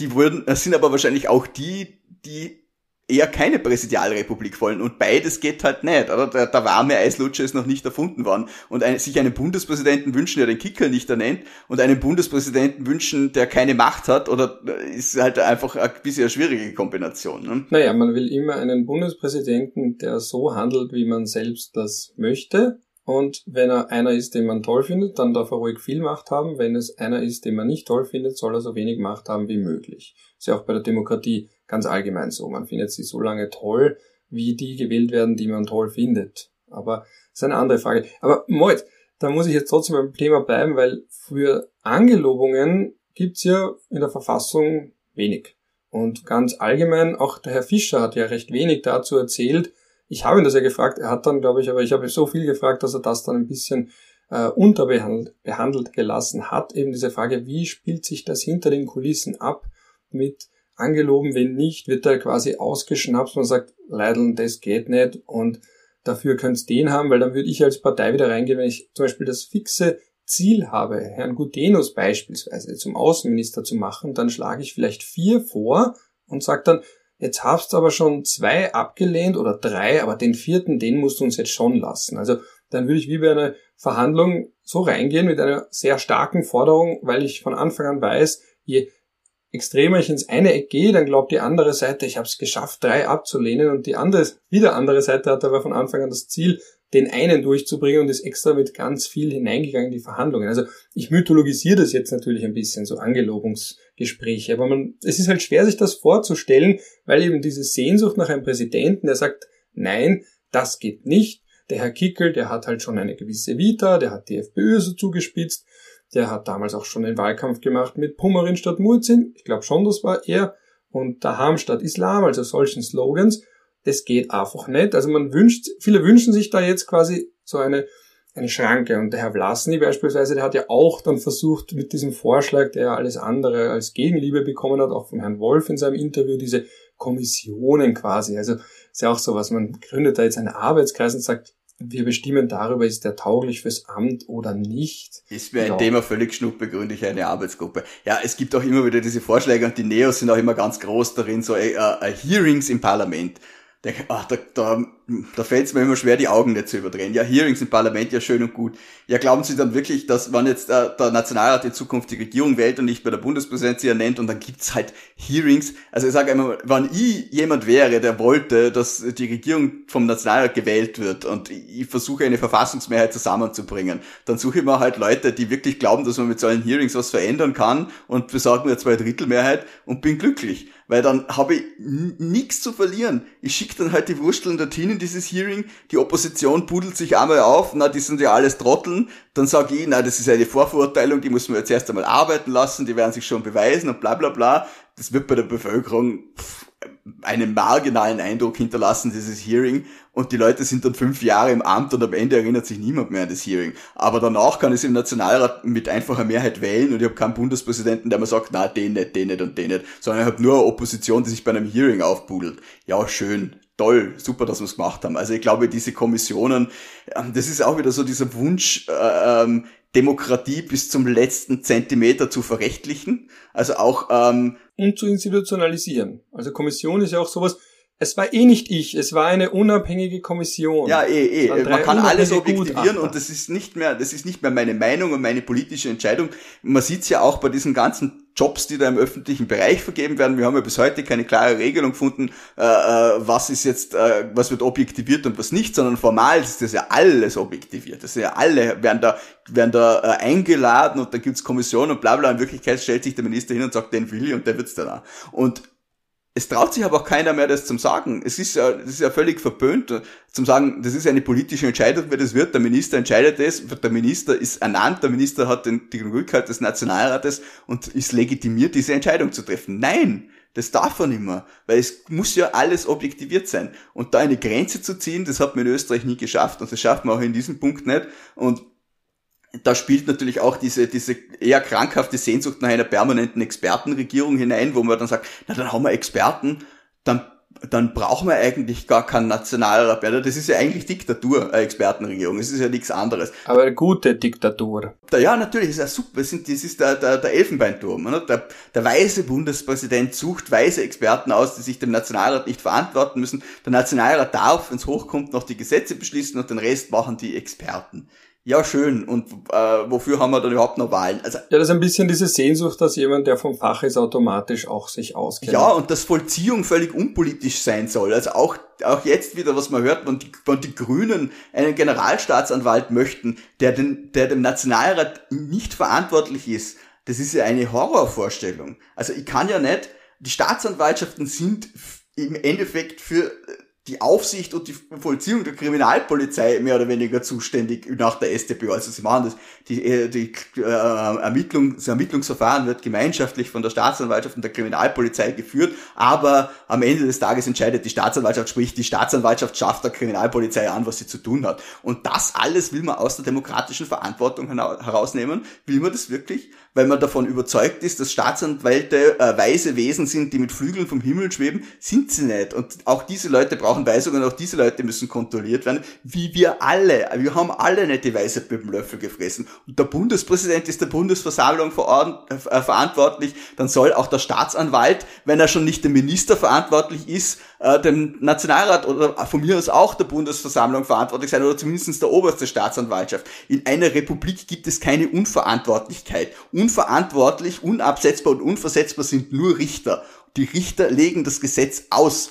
Die wurden, das sind aber wahrscheinlich auch die, die eher keine Präsidialrepublik wollen. Und beides geht halt nicht, oder? Der, der warme Eislutscher ist noch nicht erfunden worden. Und ein, sich einen Bundespräsidenten wünschen, der den Kicker nicht ernennt, und einen Bundespräsidenten wünschen, der keine Macht hat, oder ist halt einfach ein bisschen eine schwierige Kombination. Ne? Naja, man will immer einen Bundespräsidenten, der so handelt, wie man selbst das möchte. Und wenn er einer ist, den man toll findet, dann darf er ruhig viel Macht haben. Wenn es einer ist, den man nicht toll findet, soll er so wenig Macht haben wie möglich. ist ja auch bei der Demokratie ganz allgemein so. Man findet sie so lange toll, wie die gewählt werden, die man toll findet. Aber das ist eine andere Frage. Aber Moit, da muss ich jetzt trotzdem beim Thema bleiben, weil für Angelobungen gibt's ja in der Verfassung wenig. Und ganz allgemein, auch der Herr Fischer hat ja recht wenig dazu erzählt. Ich habe ihn das ja gefragt, er hat dann, glaube ich, aber ich habe so viel gefragt, dass er das dann ein bisschen äh, unterbehandelt behandelt gelassen hat. Eben diese Frage, wie spielt sich das hinter den Kulissen ab mit angeloben, wenn nicht, wird er quasi ausgeschnappt und sagt, Leideln, das geht nicht und dafür könnt's den haben, weil dann würde ich als Partei wieder reingehen, wenn ich zum Beispiel das fixe Ziel habe, Herrn Gudenus beispielsweise zum Außenminister zu machen, dann schlage ich vielleicht vier vor und sage dann, jetzt hast aber schon zwei abgelehnt oder drei, aber den vierten, den musst du uns jetzt schon lassen. Also dann würde ich wie bei einer Verhandlung so reingehen mit einer sehr starken Forderung, weil ich von Anfang an weiß, je extremer ich ins eine Eck gehe, dann glaubt die andere Seite, ich habe es geschafft, drei abzulehnen und die andere, wieder andere Seite hat aber von Anfang an das Ziel, den einen durchzubringen und ist extra mit ganz viel hineingegangen in die Verhandlungen. Also ich mythologisiere das jetzt natürlich ein bisschen, so Angelobungsgespräche, aber man, es ist halt schwer, sich das vorzustellen, weil eben diese Sehnsucht nach einem Präsidenten, der sagt, nein, das geht nicht. Der Herr Kickel, der hat halt schon eine gewisse Vita, der hat die FPÖ so zugespitzt, der hat damals auch schon den Wahlkampf gemacht mit Pummerin statt Murzin. Ich glaube schon, das war er. Und Daham statt Islam, also solchen Slogans. Das geht einfach nicht. Also man wünscht, viele wünschen sich da jetzt quasi so eine, eine Schranke. Und der Herr Vlasny beispielsweise, der hat ja auch dann versucht, mit diesem Vorschlag, der ja alles andere als Gegenliebe bekommen hat, auch von Herrn Wolf in seinem Interview, diese Kommissionen quasi. Also ist ja auch so was, man gründet da jetzt einen Arbeitskreis und sagt, wir bestimmen darüber, ist der tauglich fürs Amt oder nicht. Ist mir ein ja. Thema völlig schnuppe, gründe ich eine Arbeitsgruppe. Ja, es gibt auch immer wieder diese Vorschläge und die Neos sind auch immer ganz groß darin, so äh, äh, Hearings im Parlament. Der, ach, da, da, da fällt es mir immer schwer, die Augen nicht zu überdrehen. Ja, Hearings im Parlament, ja schön und gut. Ja, glauben Sie dann wirklich, dass wenn jetzt äh, der Nationalrat in Zukunft die Regierung wählt und nicht bei der Bundespräsidentin sie ernennt und dann gibt's halt Hearings. Also ich sage immer, wenn ich jemand wäre, der wollte, dass die Regierung vom Nationalrat gewählt wird und ich versuche eine Verfassungsmehrheit zusammenzubringen, dann suche ich mir halt Leute, die wirklich glauben, dass man mit solchen Hearings was verändern kann und besorgen mir zwei Drittel und bin glücklich weil dann habe ich nichts zu verlieren. Ich schicke dann halt die Wursteln dorthin in dieses Hearing, die Opposition pudelt sich einmal auf, na, die sind ja alles Trotteln, dann sage ich, na, das ist eine Vorverurteilung, die muss man jetzt erst einmal arbeiten lassen, die werden sich schon beweisen und bla bla bla. Das wird bei der Bevölkerung pff, einen marginalen Eindruck hinterlassen, dieses Hearing. Und die Leute sind dann fünf Jahre im Amt und am Ende erinnert sich niemand mehr an das Hearing. Aber danach kann es im Nationalrat mit einfacher Mehrheit wählen und ich habe keinen Bundespräsidenten, der mir sagt, na, den nicht, den nicht und den nicht, sondern ich habe nur eine Opposition, die sich bei einem Hearing aufpudelt. Ja, schön. Toll, super, dass wir es gemacht haben. Also ich glaube, diese Kommissionen, ähm, das ist auch wieder so dieser Wunsch, äh, ähm, Demokratie bis zum letzten Zentimeter zu verrechtlichen. Also auch ähm, und zu institutionalisieren. Also Kommission ist ja auch sowas, es war eh nicht ich, es war eine unabhängige Kommission. Ja, eh, eh. Man kann alles objektivieren und das ist nicht mehr, das ist nicht mehr meine Meinung und meine politische Entscheidung. Man sieht's ja auch bei diesen ganzen Jobs, die da im öffentlichen Bereich vergeben werden. Wir haben ja bis heute keine klare Regelung gefunden, äh, äh, was ist jetzt, äh, was wird objektiviert und was nicht, sondern formal ist das ja alles objektiviert. Das sind ja alle, werden da, werden da äh, eingeladen und da gibt's Kommissionen und bla bla. In Wirklichkeit stellt sich der Minister hin und sagt, den will ich und der wird's dann auch. Und es traut sich aber auch keiner mehr, das zum sagen. Es ist ja, das ist ja völlig verböhnt, zum sagen, das ist eine politische Entscheidung, wer das wird. Der Minister entscheidet es, der Minister ist ernannt, der Minister hat den, den Rückhalt des Nationalrates und ist legitimiert, diese Entscheidung zu treffen. Nein! Das darf er nicht mehr, weil es muss ja alles objektiviert sein. Und da eine Grenze zu ziehen, das hat man in Österreich nie geschafft und das schafft man auch in diesem Punkt nicht. Und da spielt natürlich auch diese, diese eher krankhafte Sehnsucht nach einer permanenten Expertenregierung hinein, wo man dann sagt, na dann haben wir Experten, dann, dann brauchen wir eigentlich gar keinen Nationalrat mehr. Das ist ja eigentlich Diktatur, eine Expertenregierung. Es ist ja nichts anderes. Aber eine gute Diktatur. Ja, natürlich, ist ja super. Das, sind, das ist der, der, der Elfenbeinturm. Ne? Der, der weise Bundespräsident sucht weise Experten aus, die sich dem Nationalrat nicht verantworten müssen. Der Nationalrat darf, wenn es hochkommt, noch die Gesetze beschließen und den Rest machen die Experten ja schön und äh, wofür haben wir dann überhaupt noch Wahlen? Also, ja, das ist ein bisschen diese Sehnsucht, dass jemand, der vom Fach ist, automatisch auch sich auskennt. Ja, und dass Vollziehung völlig unpolitisch sein soll. Also auch, auch jetzt wieder, was man hört, wenn die, wenn die Grünen einen Generalstaatsanwalt möchten, der, den, der dem Nationalrat nicht verantwortlich ist, das ist ja eine Horrorvorstellung. Also ich kann ja nicht, die Staatsanwaltschaften sind im Endeffekt für die Aufsicht und die Vollziehung der Kriminalpolizei mehr oder weniger zuständig nach der StPO. Also sie machen das, die, äh, die äh, Ermittlung, das Ermittlungsverfahren wird gemeinschaftlich von der Staatsanwaltschaft und der Kriminalpolizei geführt, aber am Ende des Tages entscheidet die Staatsanwaltschaft, sprich die Staatsanwaltschaft schafft der Kriminalpolizei an, was sie zu tun hat. Und das alles will man aus der demokratischen Verantwortung herausnehmen. Will man das wirklich? Weil man davon überzeugt ist, dass Staatsanwälte äh, weise Wesen sind, die mit Flügeln vom Himmel schweben, sind sie nicht. Und auch diese Leute brauchen Weisungen, auch diese Leute müssen kontrolliert werden, wie wir alle. Wir haben alle nicht die Weisheit mit dem Löffel gefressen. Und der Bundespräsident ist der Bundesversammlung äh, verantwortlich, dann soll auch der Staatsanwalt, wenn er schon nicht der Minister verantwortlich ist, äh, dem Nationalrat oder von mir aus auch der Bundesversammlung verantwortlich sein oder zumindest der oberste Staatsanwaltschaft. In einer Republik gibt es keine Unverantwortlichkeit. Unverantwortlich, unabsetzbar und unversetzbar sind nur Richter. Die Richter legen das Gesetz aus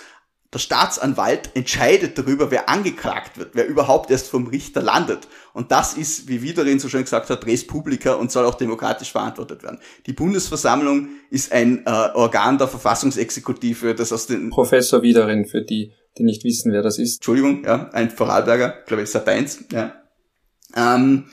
der Staatsanwalt entscheidet darüber, wer angeklagt wird, wer überhaupt erst vom Richter landet. Und das ist, wie Widerin so schön gesagt hat, Res Publica und soll auch demokratisch verantwortet werden. Die Bundesversammlung ist ein äh, Organ der Verfassungsexekutive, das aus den... Professor Widerin, für die, die nicht wissen, wer das ist. Entschuldigung, ja, ein Vorarlberger, glaube ich, Sateins, ja. Ähm,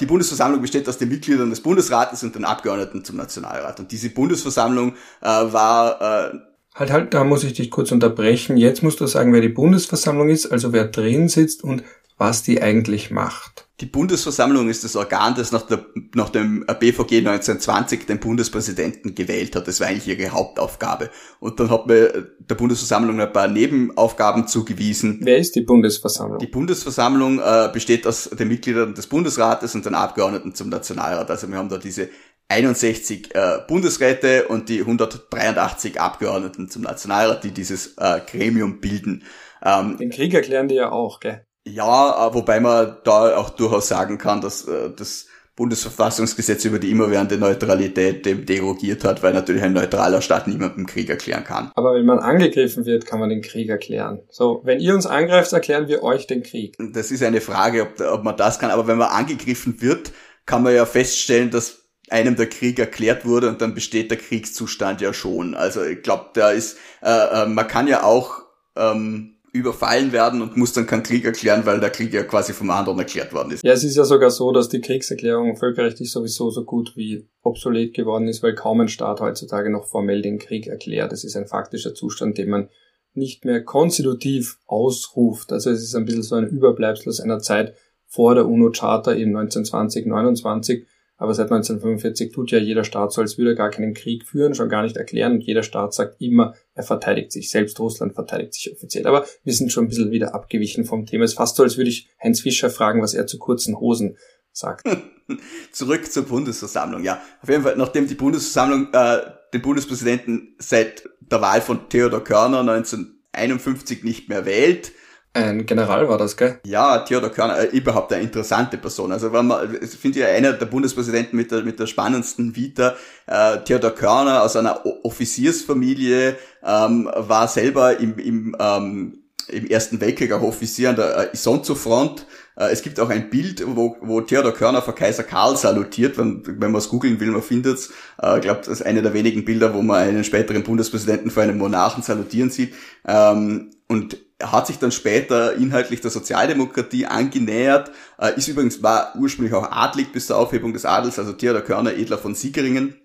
die Bundesversammlung besteht aus den Mitgliedern des Bundesrates und den Abgeordneten zum Nationalrat. Und diese Bundesversammlung äh, war... Äh, Halt, halt, da muss ich dich kurz unterbrechen. Jetzt musst du sagen, wer die Bundesversammlung ist, also wer drin sitzt und was die eigentlich macht. Die Bundesversammlung ist das Organ, das nach, der, nach dem BVG 1920 den Bundespräsidenten gewählt hat. Das war eigentlich ihre Hauptaufgabe. Und dann hat man der Bundesversammlung ein paar Nebenaufgaben zugewiesen. Wer ist die Bundesversammlung? Die Bundesversammlung äh, besteht aus den Mitgliedern des Bundesrates und den Abgeordneten zum Nationalrat. Also wir haben da diese 61 äh, Bundesräte und die 183 Abgeordneten zum Nationalrat, die dieses äh, Gremium bilden. Ähm, Den Krieg erklären die ja auch, gell? Ja, äh, wobei man da auch durchaus sagen kann, dass äh, das Bundesverfassungsgesetz über die immerwährende Neutralität dem derogiert hat, weil natürlich ein neutraler Staat niemandem Krieg erklären kann. Aber wenn man angegriffen wird, kann man den Krieg erklären. So, wenn ihr uns angreift, erklären wir euch den Krieg. Das ist eine Frage, ob, ob man das kann. Aber wenn man angegriffen wird, kann man ja feststellen, dass einem der Krieg erklärt wurde und dann besteht der Kriegszustand ja schon. Also ich glaube, da ist, äh, äh, man kann ja auch ähm, überfallen werden und muss dann keinen Krieg erklären, weil der Krieg ja quasi vom anderen erklärt worden ist. Ja, es ist ja sogar so, dass die Kriegserklärung völkerrechtlich sowieso so gut wie obsolet geworden ist, weil kaum ein Staat heutzutage noch formell den Krieg erklärt. Es ist ein faktischer Zustand, den man nicht mehr konstitutiv ausruft. Also es ist ein bisschen so ein Überbleibsel aus einer Zeit vor der UNO-Charta eben 1920, 29, aber seit 1945 tut ja jeder Staat so, als würde er gar keinen Krieg führen, schon gar nicht erklären. Und jeder Staat sagt immer, er verteidigt sich. Selbst Russland verteidigt sich offiziell. Aber wir sind schon ein bisschen wieder abgewichen vom Thema. Es ist fast so, als würde ich Heinz Fischer fragen, was er zu kurzen Hosen sagt. Zurück zur Bundesversammlung. Ja, auf jeden Fall, nachdem die Bundesversammlung äh, den Bundespräsidenten seit der Wahl von Theodor Körner 1951 nicht mehr wählt, ein General war das, gell? Ja, Theodor Körner, äh, überhaupt eine interessante Person. Also wenn man, ich finde ja einer der Bundespräsidenten mit der, mit der spannendsten Vita. Äh, Theodor Körner aus einer Offiziersfamilie, ähm, war selber im, im, ähm, im Ersten Weltkrieg auch Offizier an der äh, Isonzo-Front. Äh, es gibt auch ein Bild, wo, wo Theodor Körner vor Kaiser Karl salutiert. Wenn, wenn man es googeln will, man findet es. Äh, ich glaube, das ist eine der wenigen Bilder, wo man einen späteren Bundespräsidenten vor einem Monarchen salutieren sieht. Ähm, und hat sich dann später inhaltlich der Sozialdemokratie angenähert, äh, ist übrigens, war ursprünglich auch adlig bis zur Aufhebung des Adels, also Theodor Körner, Edler von Siegeringen,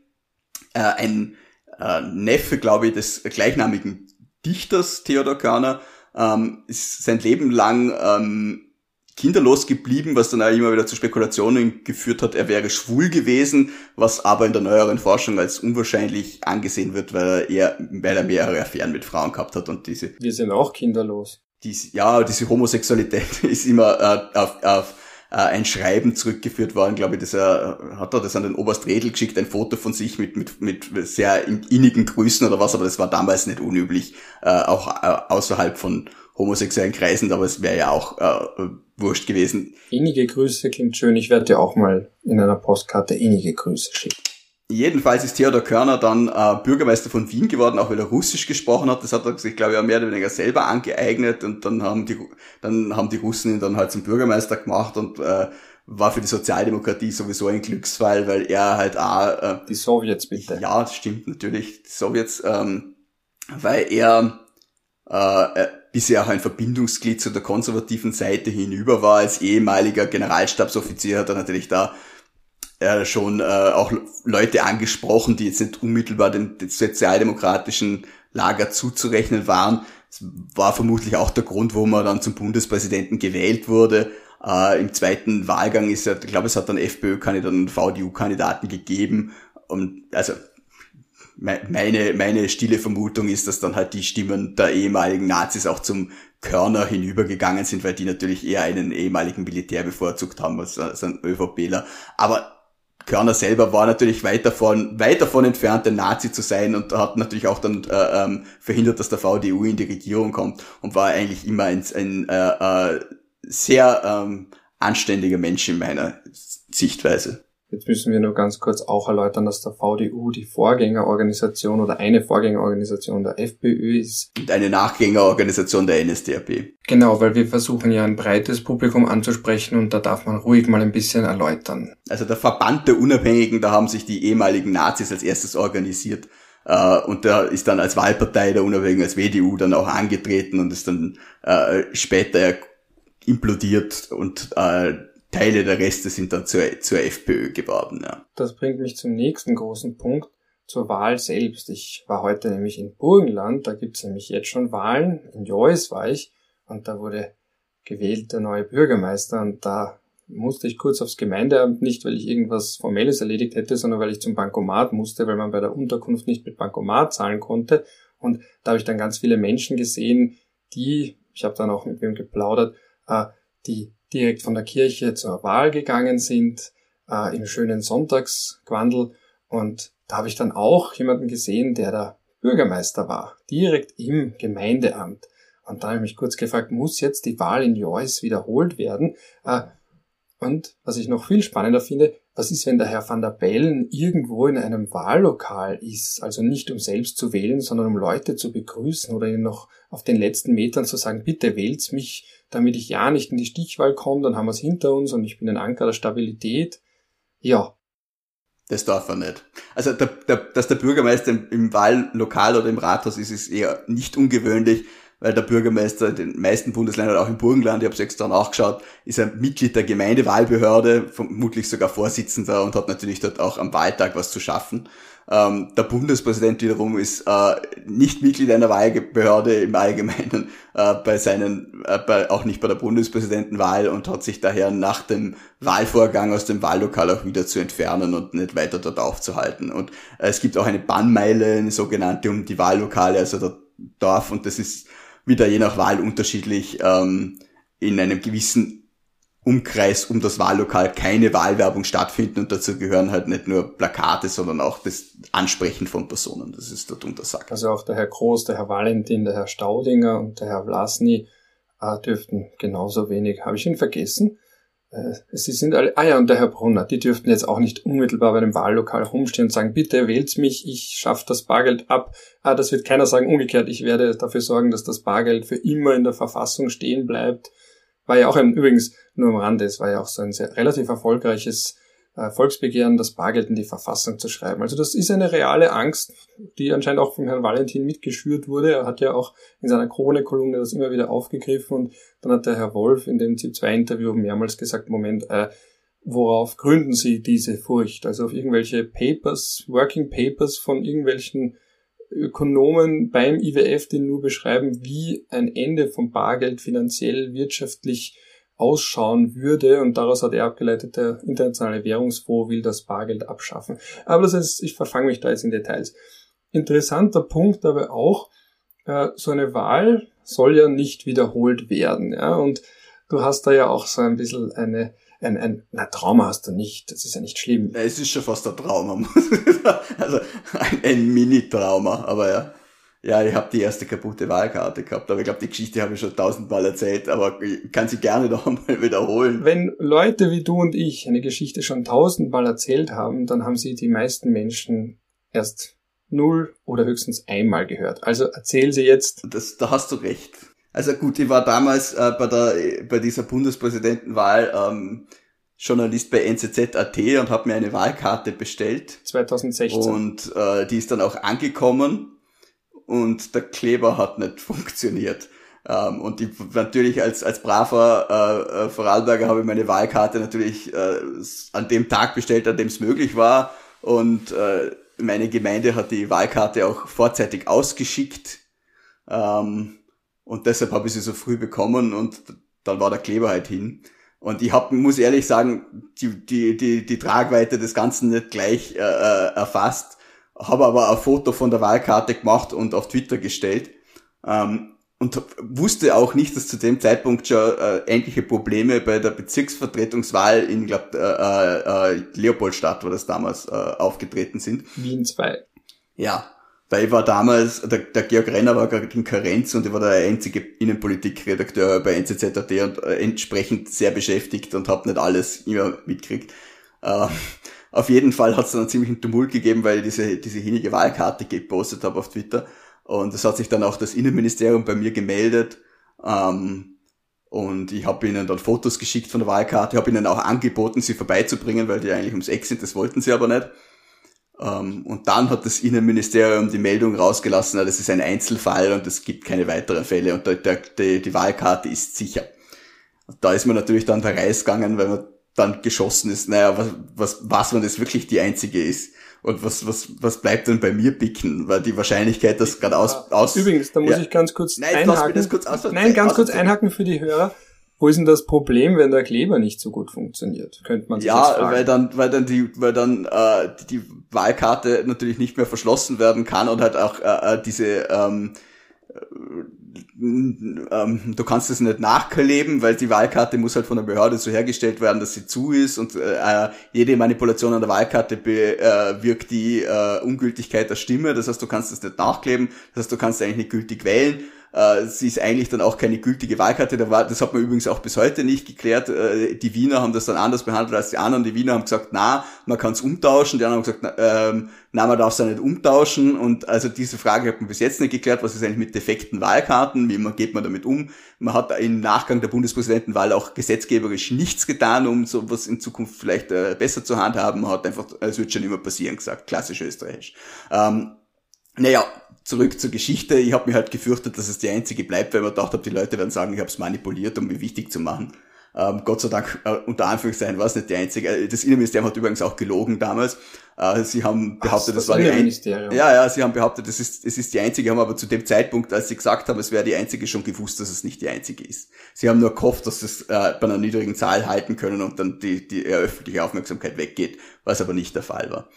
äh, ein äh, Neffe, glaube ich, des gleichnamigen Dichters Theodor Körner, ähm, ist sein Leben lang ähm, kinderlos geblieben, was dann auch immer wieder zu Spekulationen geführt hat, er wäre schwul gewesen, was aber in der neueren Forschung als unwahrscheinlich angesehen wird, weil er, eher, weil er mehrere Affären mit Frauen gehabt hat und diese. Wir sind auch kinderlos. Diese, ja, diese Homosexualität ist immer äh, auf, auf äh, ein Schreiben zurückgeführt worden, glaube ich, dass er hat er das an den Oberst Redl geschickt, ein Foto von sich mit mit mit sehr innigen Grüßen oder was, aber das war damals nicht unüblich, äh, auch äh, außerhalb von homosexuellen Kreisen, aber es wäre ja auch äh, wurscht gewesen. Innige Grüße klingt schön. Ich werde dir auch mal in einer Postkarte innige Grüße schicken. Jedenfalls ist Theodor Körner dann äh, Bürgermeister von Wien geworden, auch weil er Russisch gesprochen hat. Das hat er sich, glaube ich, auch mehr oder weniger selber angeeignet und dann haben die, dann haben die Russen ihn dann halt zum Bürgermeister gemacht und äh, war für die Sozialdemokratie sowieso ein Glücksfall, weil er halt auch... Äh, die Sowjets bitte. Ja, das stimmt natürlich, die Sowjets, ähm, weil er äh, bisher auch ein Verbindungsglied zu der konservativen Seite hinüber war. Als ehemaliger Generalstabsoffizier hat er natürlich da äh, schon äh, auch Leute angesprochen, die jetzt nicht unmittelbar dem, dem sozialdemokratischen Lager zuzurechnen waren. Das war vermutlich auch der Grund, wo man dann zum Bundespräsidenten gewählt wurde. Äh, Im zweiten Wahlgang ist ja, ich glaube, es hat dann FPÖ-Kandidaten und VDU-Kandidaten gegeben. Und also meine, meine stille Vermutung ist, dass dann halt die Stimmen der ehemaligen Nazis auch zum Körner hinübergegangen sind, weil die natürlich eher einen ehemaligen Militär bevorzugt haben als, als ein ÖVPler. Aber Körner selber war natürlich weit davon, weit davon entfernt, ein Nazi zu sein und hat natürlich auch dann äh, ähm, verhindert, dass der VDU in die Regierung kommt und war eigentlich immer ein, ein äh, äh, sehr ähm, anständiger Mensch in meiner Sichtweise. Jetzt müssen wir nur ganz kurz auch erläutern, dass der VDU die Vorgängerorganisation oder eine Vorgängerorganisation der FPÖ ist. Und eine Nachgängerorganisation der NSDAP. Genau, weil wir versuchen ja ein breites Publikum anzusprechen und da darf man ruhig mal ein bisschen erläutern. Also der Verband der Unabhängigen, da haben sich die ehemaligen Nazis als erstes organisiert. Uh, und da ist dann als Wahlpartei der Unabhängigen, als WDU dann auch angetreten und ist dann uh, später implodiert und uh, Teile der Reste sind dann zur, zur FPÖ geworden. Ja. Das bringt mich zum nächsten großen Punkt, zur Wahl selbst. Ich war heute nämlich in Burgenland, da gibt's nämlich jetzt schon Wahlen. In Joyce war ich und da wurde gewählt der neue Bürgermeister und da musste ich kurz aufs Gemeindeamt, nicht weil ich irgendwas Formelles erledigt hätte, sondern weil ich zum Bankomat musste, weil man bei der Unterkunft nicht mit Bankomat zahlen konnte. Und da habe ich dann ganz viele Menschen gesehen, die, ich habe dann auch mit wem geplaudert, äh, die direkt von der Kirche zur Wahl gegangen sind, äh, im schönen Sonntagsquandel Und da habe ich dann auch jemanden gesehen, der da Bürgermeister war, direkt im Gemeindeamt. Und da habe ich mich kurz gefragt, muss jetzt die Wahl in Joyce wiederholt werden? Äh, und was ich noch viel spannender finde, was ist, wenn der Herr van der Bellen irgendwo in einem Wahllokal ist, also nicht um selbst zu wählen, sondern um Leute zu begrüßen oder ihnen noch auf den letzten Metern zu sagen, bitte wählt's mich, damit ich ja nicht in die Stichwahl komme, dann haben wir es hinter uns und ich bin ein Anker der Stabilität. Ja. Das darf er nicht. Also, der, der, dass der Bürgermeister im, im Wahllokal oder im Rathaus ist, ist eher nicht ungewöhnlich weil der Bürgermeister in den meisten Bundesländern, auch im Burgenland, ich habe es extra nachgeschaut, ist ein Mitglied der Gemeindewahlbehörde, vermutlich sogar Vorsitzender und hat natürlich dort auch am Wahltag was zu schaffen. Ähm, der Bundespräsident wiederum ist äh, nicht Mitglied einer Wahlbehörde im Allgemeinen, äh, bei seinen, äh, bei, auch nicht bei der Bundespräsidentenwahl und hat sich daher nach dem Wahlvorgang aus dem Wahllokal auch wieder zu entfernen und nicht weiter dort aufzuhalten. Und äh, es gibt auch eine Bannmeile, eine sogenannte um die Wahllokale, also der Dorf, und das ist wieder je nach Wahl unterschiedlich ähm, in einem gewissen Umkreis um das Wahllokal keine Wahlwerbung stattfinden und dazu gehören halt nicht nur Plakate, sondern auch das Ansprechen von Personen. Das ist dort untersagt. Also auch der Herr Groß, der Herr Valentin, der Herr Staudinger und der Herr Vlasny äh, dürften genauso wenig. Habe ich ihn vergessen? Äh, sie sind alle, ah ja, und der Herr Brunner, die dürften jetzt auch nicht unmittelbar bei dem Wahllokal rumstehen und sagen, bitte wählt mich, ich schaffe das Bargeld ab. Ah, das wird keiner sagen. Umgekehrt, ich werde dafür sorgen, dass das Bargeld für immer in der Verfassung stehen bleibt. War ja auch ein, übrigens nur am Rande, es war ja auch so ein sehr relativ erfolgreiches Volksbegehren, das Bargeld in die Verfassung zu schreiben. Also das ist eine reale Angst, die anscheinend auch von Herrn Valentin mitgeschürt wurde. Er hat ja auch in seiner Krone-Kolumne das immer wieder aufgegriffen und dann hat der Herr Wolf in dem ZIP-2-Interview mehrmals gesagt, Moment, äh, worauf gründen Sie diese Furcht? Also auf irgendwelche Papers, Working Papers von irgendwelchen Ökonomen beim IWF, die nur beschreiben, wie ein Ende vom Bargeld finanziell, wirtschaftlich ausschauen würde und daraus hat er abgeleitet, der internationale Währungsfonds will das Bargeld abschaffen. Aber das ist, ich verfange mich da jetzt in Details. Interessanter Punkt aber auch, äh, so eine Wahl soll ja nicht wiederholt werden, ja, und du hast da ja auch so ein bisschen eine, ein, ein, na, Trauma hast du nicht, das ist ja nicht schlimm. Es ist schon fast ein Trauma, also ein, ein Mini-Trauma, aber ja. Ja, ich habe die erste kaputte Wahlkarte gehabt, aber ich glaube, die Geschichte habe ich schon tausendmal erzählt, aber ich kann sie gerne noch einmal wiederholen. Wenn Leute wie du und ich eine Geschichte schon tausendmal erzählt haben, dann haben sie die meisten Menschen erst null oder höchstens einmal gehört. Also erzähl sie jetzt. Das, da hast du recht. Also gut, ich war damals äh, bei der bei dieser Bundespräsidentenwahl ähm, Journalist bei NZZ.at und habe mir eine Wahlkarte bestellt. 2016. Und äh, die ist dann auch angekommen und der Kleber hat nicht funktioniert. Ähm, und die, natürlich als, als braver äh, äh, Vorarlberger habe ich meine Wahlkarte natürlich äh, an dem Tag bestellt, an dem es möglich war. Und äh, meine Gemeinde hat die Wahlkarte auch vorzeitig ausgeschickt. Ähm, und deshalb habe ich sie so früh bekommen und dann war der Kleber halt hin. Und ich hab, muss ehrlich sagen, die, die, die, die Tragweite des Ganzen nicht gleich äh, äh erfasst habe aber ein Foto von der Wahlkarte gemacht und auf Twitter gestellt. Ähm, und wusste auch nicht, dass zu dem Zeitpunkt schon äh, ähnliche Probleme bei der Bezirksvertretungswahl in, glaub, äh, äh, äh Leopoldstadt, wo das damals äh, aufgetreten sind. Wien 2. Ja, weil ich war damals, der, der Georg Renner war gerade in Karenz und ich war der einzige Innenpolitikredakteur bei NZZ.at und äh, entsprechend sehr beschäftigt und habe nicht alles immer mitgekriegt. Äh, auf jeden Fall hat es dann einen ziemlichen Tumult gegeben, weil ich diese, diese hinige Wahlkarte gepostet habe auf Twitter. Und es hat sich dann auch das Innenministerium bei mir gemeldet. Ähm, und ich habe ihnen dann Fotos geschickt von der Wahlkarte, habe ihnen auch angeboten, sie vorbeizubringen, weil die eigentlich ums Eck sind, das wollten sie aber nicht. Ähm, und dann hat das Innenministerium die Meldung rausgelassen, das ist ein Einzelfall und es gibt keine weiteren Fälle und der, der, die, die Wahlkarte ist sicher. Da ist man natürlich dann der Reis gegangen, weil man dann geschossen ist, naja, was, was, was, wenn das wirklich die einzige ist? Und was, was, was bleibt denn bei mir picken? Weil die Wahrscheinlichkeit, dass gerade aus, aus. Übrigens, da muss ja. ich ganz kurz Nein, einhaken. Das kurz aus, Nein, ganz kurz einhaken für die Hörer. Wo ist denn das Problem, wenn der Kleber nicht so gut funktioniert? Könnte man sich Ja, weil dann, weil dann die, weil dann äh, die Wahlkarte natürlich nicht mehr verschlossen werden kann und halt auch äh, äh diese ähm, ähm, du kannst es nicht nachkleben, weil die Wahlkarte muss halt von der Behörde so hergestellt werden, dass sie zu ist und äh, jede Manipulation an der Wahlkarte bewirkt äh, die äh, Ungültigkeit der Stimme. Das heißt, du kannst es nicht nachkleben, das heißt, du kannst eigentlich nicht gültig wählen. Äh, sie ist eigentlich dann auch keine gültige Wahlkarte. Das hat man übrigens auch bis heute nicht geklärt. Äh, die Wiener haben das dann anders behandelt als die anderen. Die Wiener haben gesagt, na, man kann es umtauschen. Die anderen haben gesagt, na, ähm, man darf es ja nicht umtauschen. Und also diese Frage hat man bis jetzt nicht geklärt. Was ist eigentlich mit defekten Wahlkarten? Wie geht man damit um? Man hat im Nachgang der Bundespräsidentenwahl auch gesetzgeberisch nichts getan, um sowas in Zukunft vielleicht äh, besser zu handhaben. Man hat einfach, es wird schon immer passieren gesagt, klassisch österreichisch. Ähm, naja, zurück zur Geschichte. Ich habe mir halt gefürchtet, dass es die einzige bleibt, weil man gedacht habe, die Leute werden sagen, ich habe es manipuliert, um mich wichtig zu machen. Ähm, Gott sei Dank, äh, unter Anführungszeichen, war es nicht die einzige. Äh, das Innenministerium hat übrigens auch gelogen damals. Äh, sie haben behauptet, das, das war die einzige. Ja, ja, sie haben behauptet, es ist, es ist die einzige, haben aber zu dem Zeitpunkt, als sie gesagt haben, es wäre die einzige, schon gewusst, dass es nicht die einzige ist. Sie haben nur gehofft, dass es äh, bei einer niedrigen Zahl halten können und dann die, die öffentliche Aufmerksamkeit weggeht, was aber nicht der Fall war.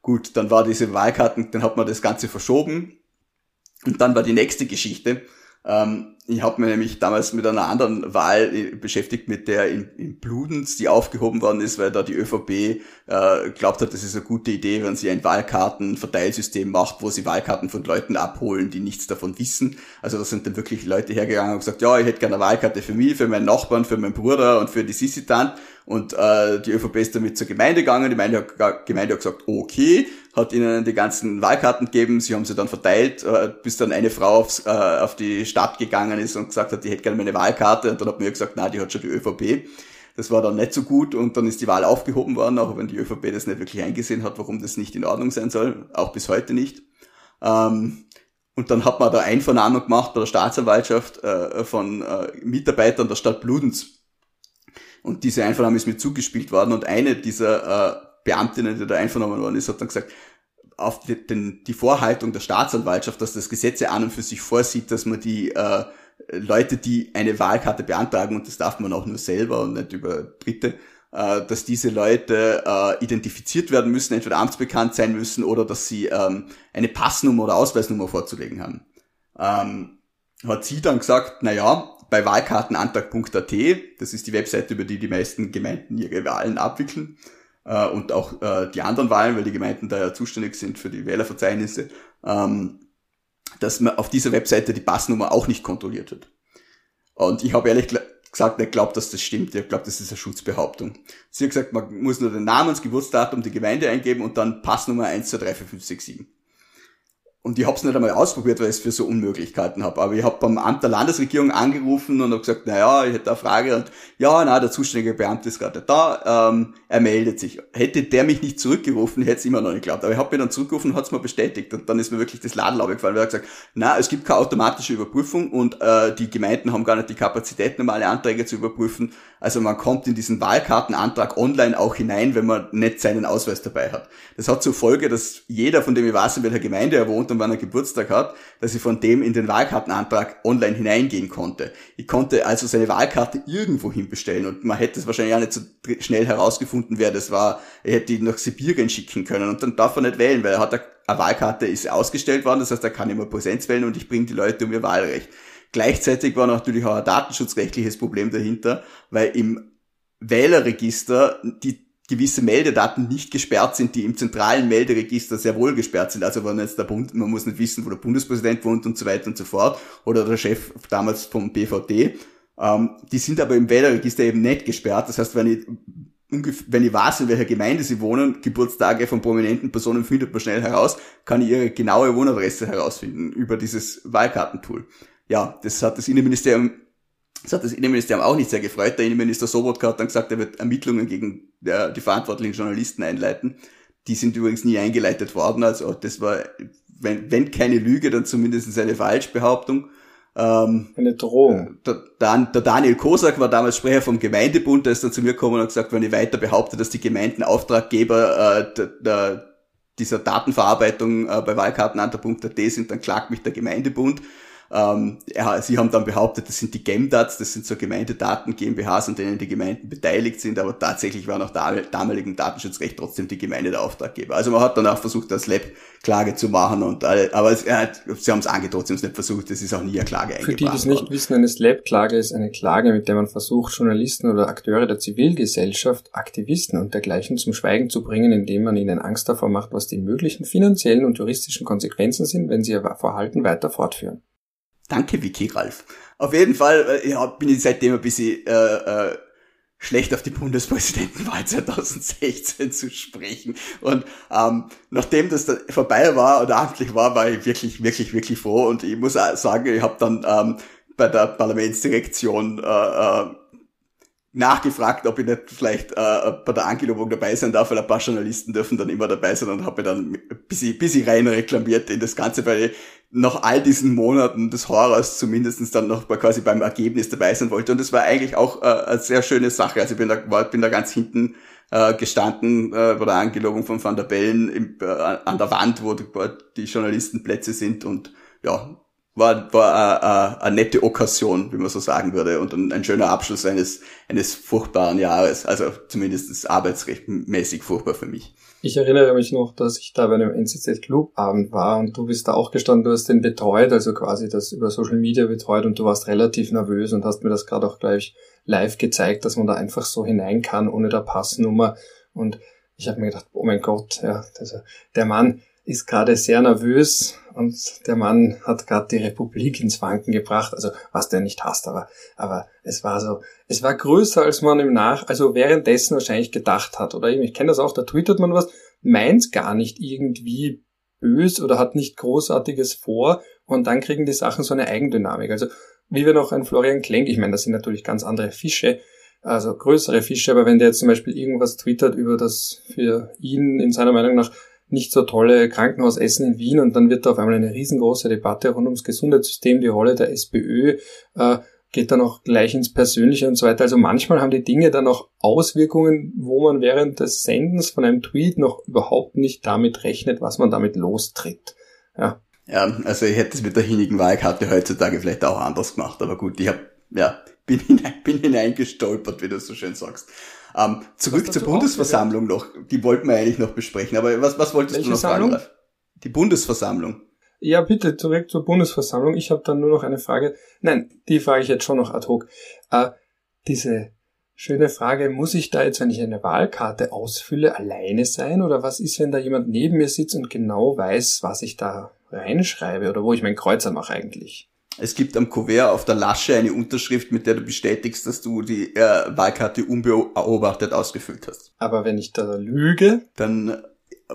Gut, dann war diese Wahlkarten, dann hat man das Ganze verschoben und dann war die nächste Geschichte. Ähm, ich habe mir nämlich damals mit einer anderen Wahl äh, beschäftigt, mit der in, in Bludenz, die aufgehoben worden ist, weil da die ÖVP äh, glaubt hat, das ist eine gute Idee, wenn sie ein Wahlkartenverteilsystem macht, wo sie Wahlkarten von Leuten abholen, die nichts davon wissen. Also da sind dann wirklich Leute hergegangen und gesagt, ja, ich hätte gerne eine Wahlkarte für mich, für meinen Nachbarn, für meinen Bruder und für die Sisitant. Und äh, die ÖVP ist damit zur Gemeinde gegangen. Die Gemeinde hat, Gemeinde hat gesagt, okay, hat ihnen die ganzen Wahlkarten gegeben. Sie haben sie dann verteilt, äh, bis dann eine Frau aufs, äh, auf die Stadt gegangen ist und gesagt hat, die hätte gerne meine Wahlkarte. Und dann hat mir gesagt, na, die hat schon die ÖVP. Das war dann nicht so gut und dann ist die Wahl aufgehoben worden, auch wenn die ÖVP das nicht wirklich eingesehen hat, warum das nicht in Ordnung sein soll, auch bis heute nicht. Ähm, und dann hat man da Einvernahmung gemacht bei der Staatsanwaltschaft äh, von äh, Mitarbeitern der Stadt Bludenz und diese Einvernahme ist mir zugespielt worden und eine dieser äh, Beamtinnen, die da einvernommen worden ist, hat dann gesagt, auf die, den, die Vorhaltung der Staatsanwaltschaft, dass das Gesetz ja an und für sich vorsieht, dass man die äh, Leute, die eine Wahlkarte beantragen, und das darf man auch nur selber und nicht über Dritte, äh, dass diese Leute äh, identifiziert werden müssen, entweder amtsbekannt sein müssen oder dass sie ähm, eine Passnummer oder Ausweisnummer vorzulegen haben. Ähm, hat sie dann gesagt, na ja, bei wahlkartenantrag.at, das ist die Webseite, über die die meisten Gemeinden ihre Wahlen abwickeln äh, und auch äh, die anderen Wahlen, weil die Gemeinden da ja zuständig sind für die Wählerverzeichnisse, ähm, dass man auf dieser Webseite die Passnummer auch nicht kontrolliert wird. Und ich habe ehrlich gesagt nicht glaubt, dass das stimmt. Ich glaube, das ist eine Schutzbehauptung. Sie hat gesagt, man muss nur den Namen, das Geburtsdatum, die Gemeinde eingeben und dann Passnummer 1, 2, 3, 4, 5, 6, 7. Und ich habe es nicht einmal ausprobiert, weil ich es für so Unmöglichkeiten habe. Aber ich habe beim Amt der Landesregierung angerufen und habe gesagt, na ja, ich hätte eine Frage. Und ja, na, der zuständige Beamte ist gerade da. Ähm, er meldet sich. Hätte der mich nicht zurückgerufen, hätte es immer noch nicht geglaubt. Aber ich habe mir dann zurückgerufen und hat es mir bestätigt. Und dann ist mir wirklich das Ladenlaube gefallen, weil er gesagt, na, es gibt keine automatische Überprüfung und äh, die Gemeinden haben gar nicht die Kapazität, normale Anträge zu überprüfen. Also man kommt in diesen Wahlkartenantrag online auch hinein, wenn man nicht seinen Ausweis dabei hat. Das hat zur Folge, dass jeder, von dem ich weiß, in welcher Gemeinde er wohnt und wann er Geburtstag hat, dass ich von dem in den Wahlkartenantrag online hineingehen konnte. Ich konnte also seine Wahlkarte irgendwo hin bestellen und man hätte es wahrscheinlich auch nicht so schnell herausgefunden, wer das war. Er hätte ihn nach Sibirien schicken können und dann darf er nicht wählen, weil er hat eine Wahlkarte ist ausgestellt worden, das heißt, er kann immer Präsenz wählen und ich bringe die Leute um ihr Wahlrecht. Gleichzeitig war natürlich auch ein datenschutzrechtliches Problem dahinter, weil im Wählerregister die gewisse Meldedaten nicht gesperrt sind, die im zentralen Melderegister sehr wohl gesperrt sind. Also wenn jetzt der Bund, man muss nicht wissen, wo der Bundespräsident wohnt und so weiter und so fort, oder der Chef damals vom BVD. Ähm, die sind aber im Wählerregister eben nicht gesperrt. Das heißt, wenn ich wenn ich weiß, in welcher Gemeinde sie wohnen, Geburtstage von prominenten Personen findet man schnell heraus, kann ich ihre genaue Wohnadresse herausfinden über dieses Wahlkartentool ja, das hat das Innenministerium, das hat das Innenministerium auch nicht sehr gefreut. Der Innenminister Sobotka hat dann gesagt, er wird Ermittlungen gegen äh, die verantwortlichen Journalisten einleiten. Die sind übrigens nie eingeleitet worden. Also das war, wenn, wenn keine Lüge, dann zumindest eine Falschbehauptung. Ähm, eine Drohung. Der, der, Daniel Kosak war damals Sprecher vom Gemeindebund, der ist dann zu mir gekommen und hat gesagt, wenn ich weiter behaupte, dass die Gemeinden Auftraggeber äh, der, der, dieser Datenverarbeitung äh, bei Wahlkartenanter.at sind, dann klagt mich der Gemeindebund. Ähm, ja, sie haben dann behauptet, das sind die GEMDATs, das sind so Gemeindedaten GmbHs, an denen die Gemeinden beteiligt sind, aber tatsächlich war nach damaligem Datenschutzrecht trotzdem die Gemeinde der Auftraggeber. Also man hat dann auch versucht, das Lab Klage zu machen und aber es, äh, sie haben es angedroht, sie haben es nicht versucht, es ist auch nie eine Klage Für die, die es nicht wissen, eine Slap-Klage ist eine Klage, mit der man versucht, Journalisten oder Akteure der Zivilgesellschaft, Aktivisten und dergleichen zum Schweigen zu bringen, indem man ihnen Angst davor macht, was die möglichen finanziellen und juristischen Konsequenzen sind, wenn sie ihr Verhalten weiter fortführen. Danke, Vicky Ralf. Auf jeden Fall äh, ja, bin ich seitdem ein bisschen äh, äh, schlecht auf die Bundespräsidentenwahl 2016 zu sprechen. Und ähm, nachdem das dann vorbei war und amtlich war, war ich wirklich, wirklich, wirklich froh. Und ich muss auch sagen, ich habe dann ähm, bei der Parlamentsdirektion äh, äh, nachgefragt, ob ich nicht vielleicht äh, bei der Angelobung dabei sein darf, weil ein paar Journalisten dürfen dann immer dabei sein und habe dann ein bisschen, bisschen rein reklamiert in das Ganze, weil ich nach all diesen Monaten des Horrors zumindestens dann noch quasi beim Ergebnis dabei sein wollte. Und es war eigentlich auch äh, eine sehr schöne Sache. Also ich bin da, war, bin da ganz hinten äh, gestanden äh, bei der Angelobung von Van der Bellen im, äh, an der Wand, wo die, Journalistenplätze sind und ja, war, war eine, eine nette Okkasion, wie man so sagen würde, und ein, ein, schöner Abschluss eines, eines furchtbaren Jahres, also zumindest arbeitsrechtmäßig furchtbar für mich. Ich erinnere mich noch, dass ich da bei einem NCZ Club Abend war und du bist da auch gestanden, du hast den betreut, also quasi das über Social Media betreut und du warst relativ nervös und hast mir das gerade auch gleich live gezeigt, dass man da einfach so hinein kann ohne der Passnummer. Und ich habe mir gedacht, oh mein Gott, ja, also der Mann ist gerade sehr nervös und der Mann hat gerade die Republik ins Wanken gebracht, also was der nicht hasst, aber, aber es war so, es war größer, als man im Nach, also währenddessen wahrscheinlich gedacht hat, oder ich kenne das auch, da twittert man was, meint gar nicht irgendwie bös oder hat nicht Großartiges vor und dann kriegen die Sachen so eine Eigendynamik. Also wie wir noch ein Florian Klenk, ich meine, das sind natürlich ganz andere Fische, also größere Fische, aber wenn der jetzt zum Beispiel irgendwas twittert über das für ihn in seiner Meinung nach nicht so tolle Krankenhausessen in Wien und dann wird da auf einmal eine riesengroße Debatte rund ums Gesundheitssystem, die Rolle der SPÖ, äh, geht dann auch gleich ins Persönliche und so weiter. Also manchmal haben die Dinge dann auch Auswirkungen, wo man während des Sendens von einem Tweet noch überhaupt nicht damit rechnet, was man damit lostritt. Ja. Ja, also ich hätte es mit der hinigen Wahlkarte heutzutage vielleicht auch anders gemacht, aber gut, ich habe ja, bin, hinein, bin hineingestolpert, wie du so schön sagst. Ähm, zurück zur Bundesversammlung noch. Die wollten wir eigentlich noch besprechen. Aber was, was wolltest Welche du noch Sammlung? fragen? Die Bundesversammlung. Ja, bitte zurück zur Bundesversammlung. Ich habe dann nur noch eine Frage. Nein, die frage ich jetzt schon noch ad hoc. Äh, diese schöne Frage, muss ich da jetzt, wenn ich eine Wahlkarte ausfülle, alleine sein? Oder was ist, wenn da jemand neben mir sitzt und genau weiß, was ich da reinschreibe oder wo ich mein Kreuzer mache eigentlich? Es gibt am Kuvert auf der Lasche eine Unterschrift, mit der du bestätigst, dass du die äh, Wahlkarte unbeobachtet ausgefüllt hast. Aber wenn ich da lüge? Dann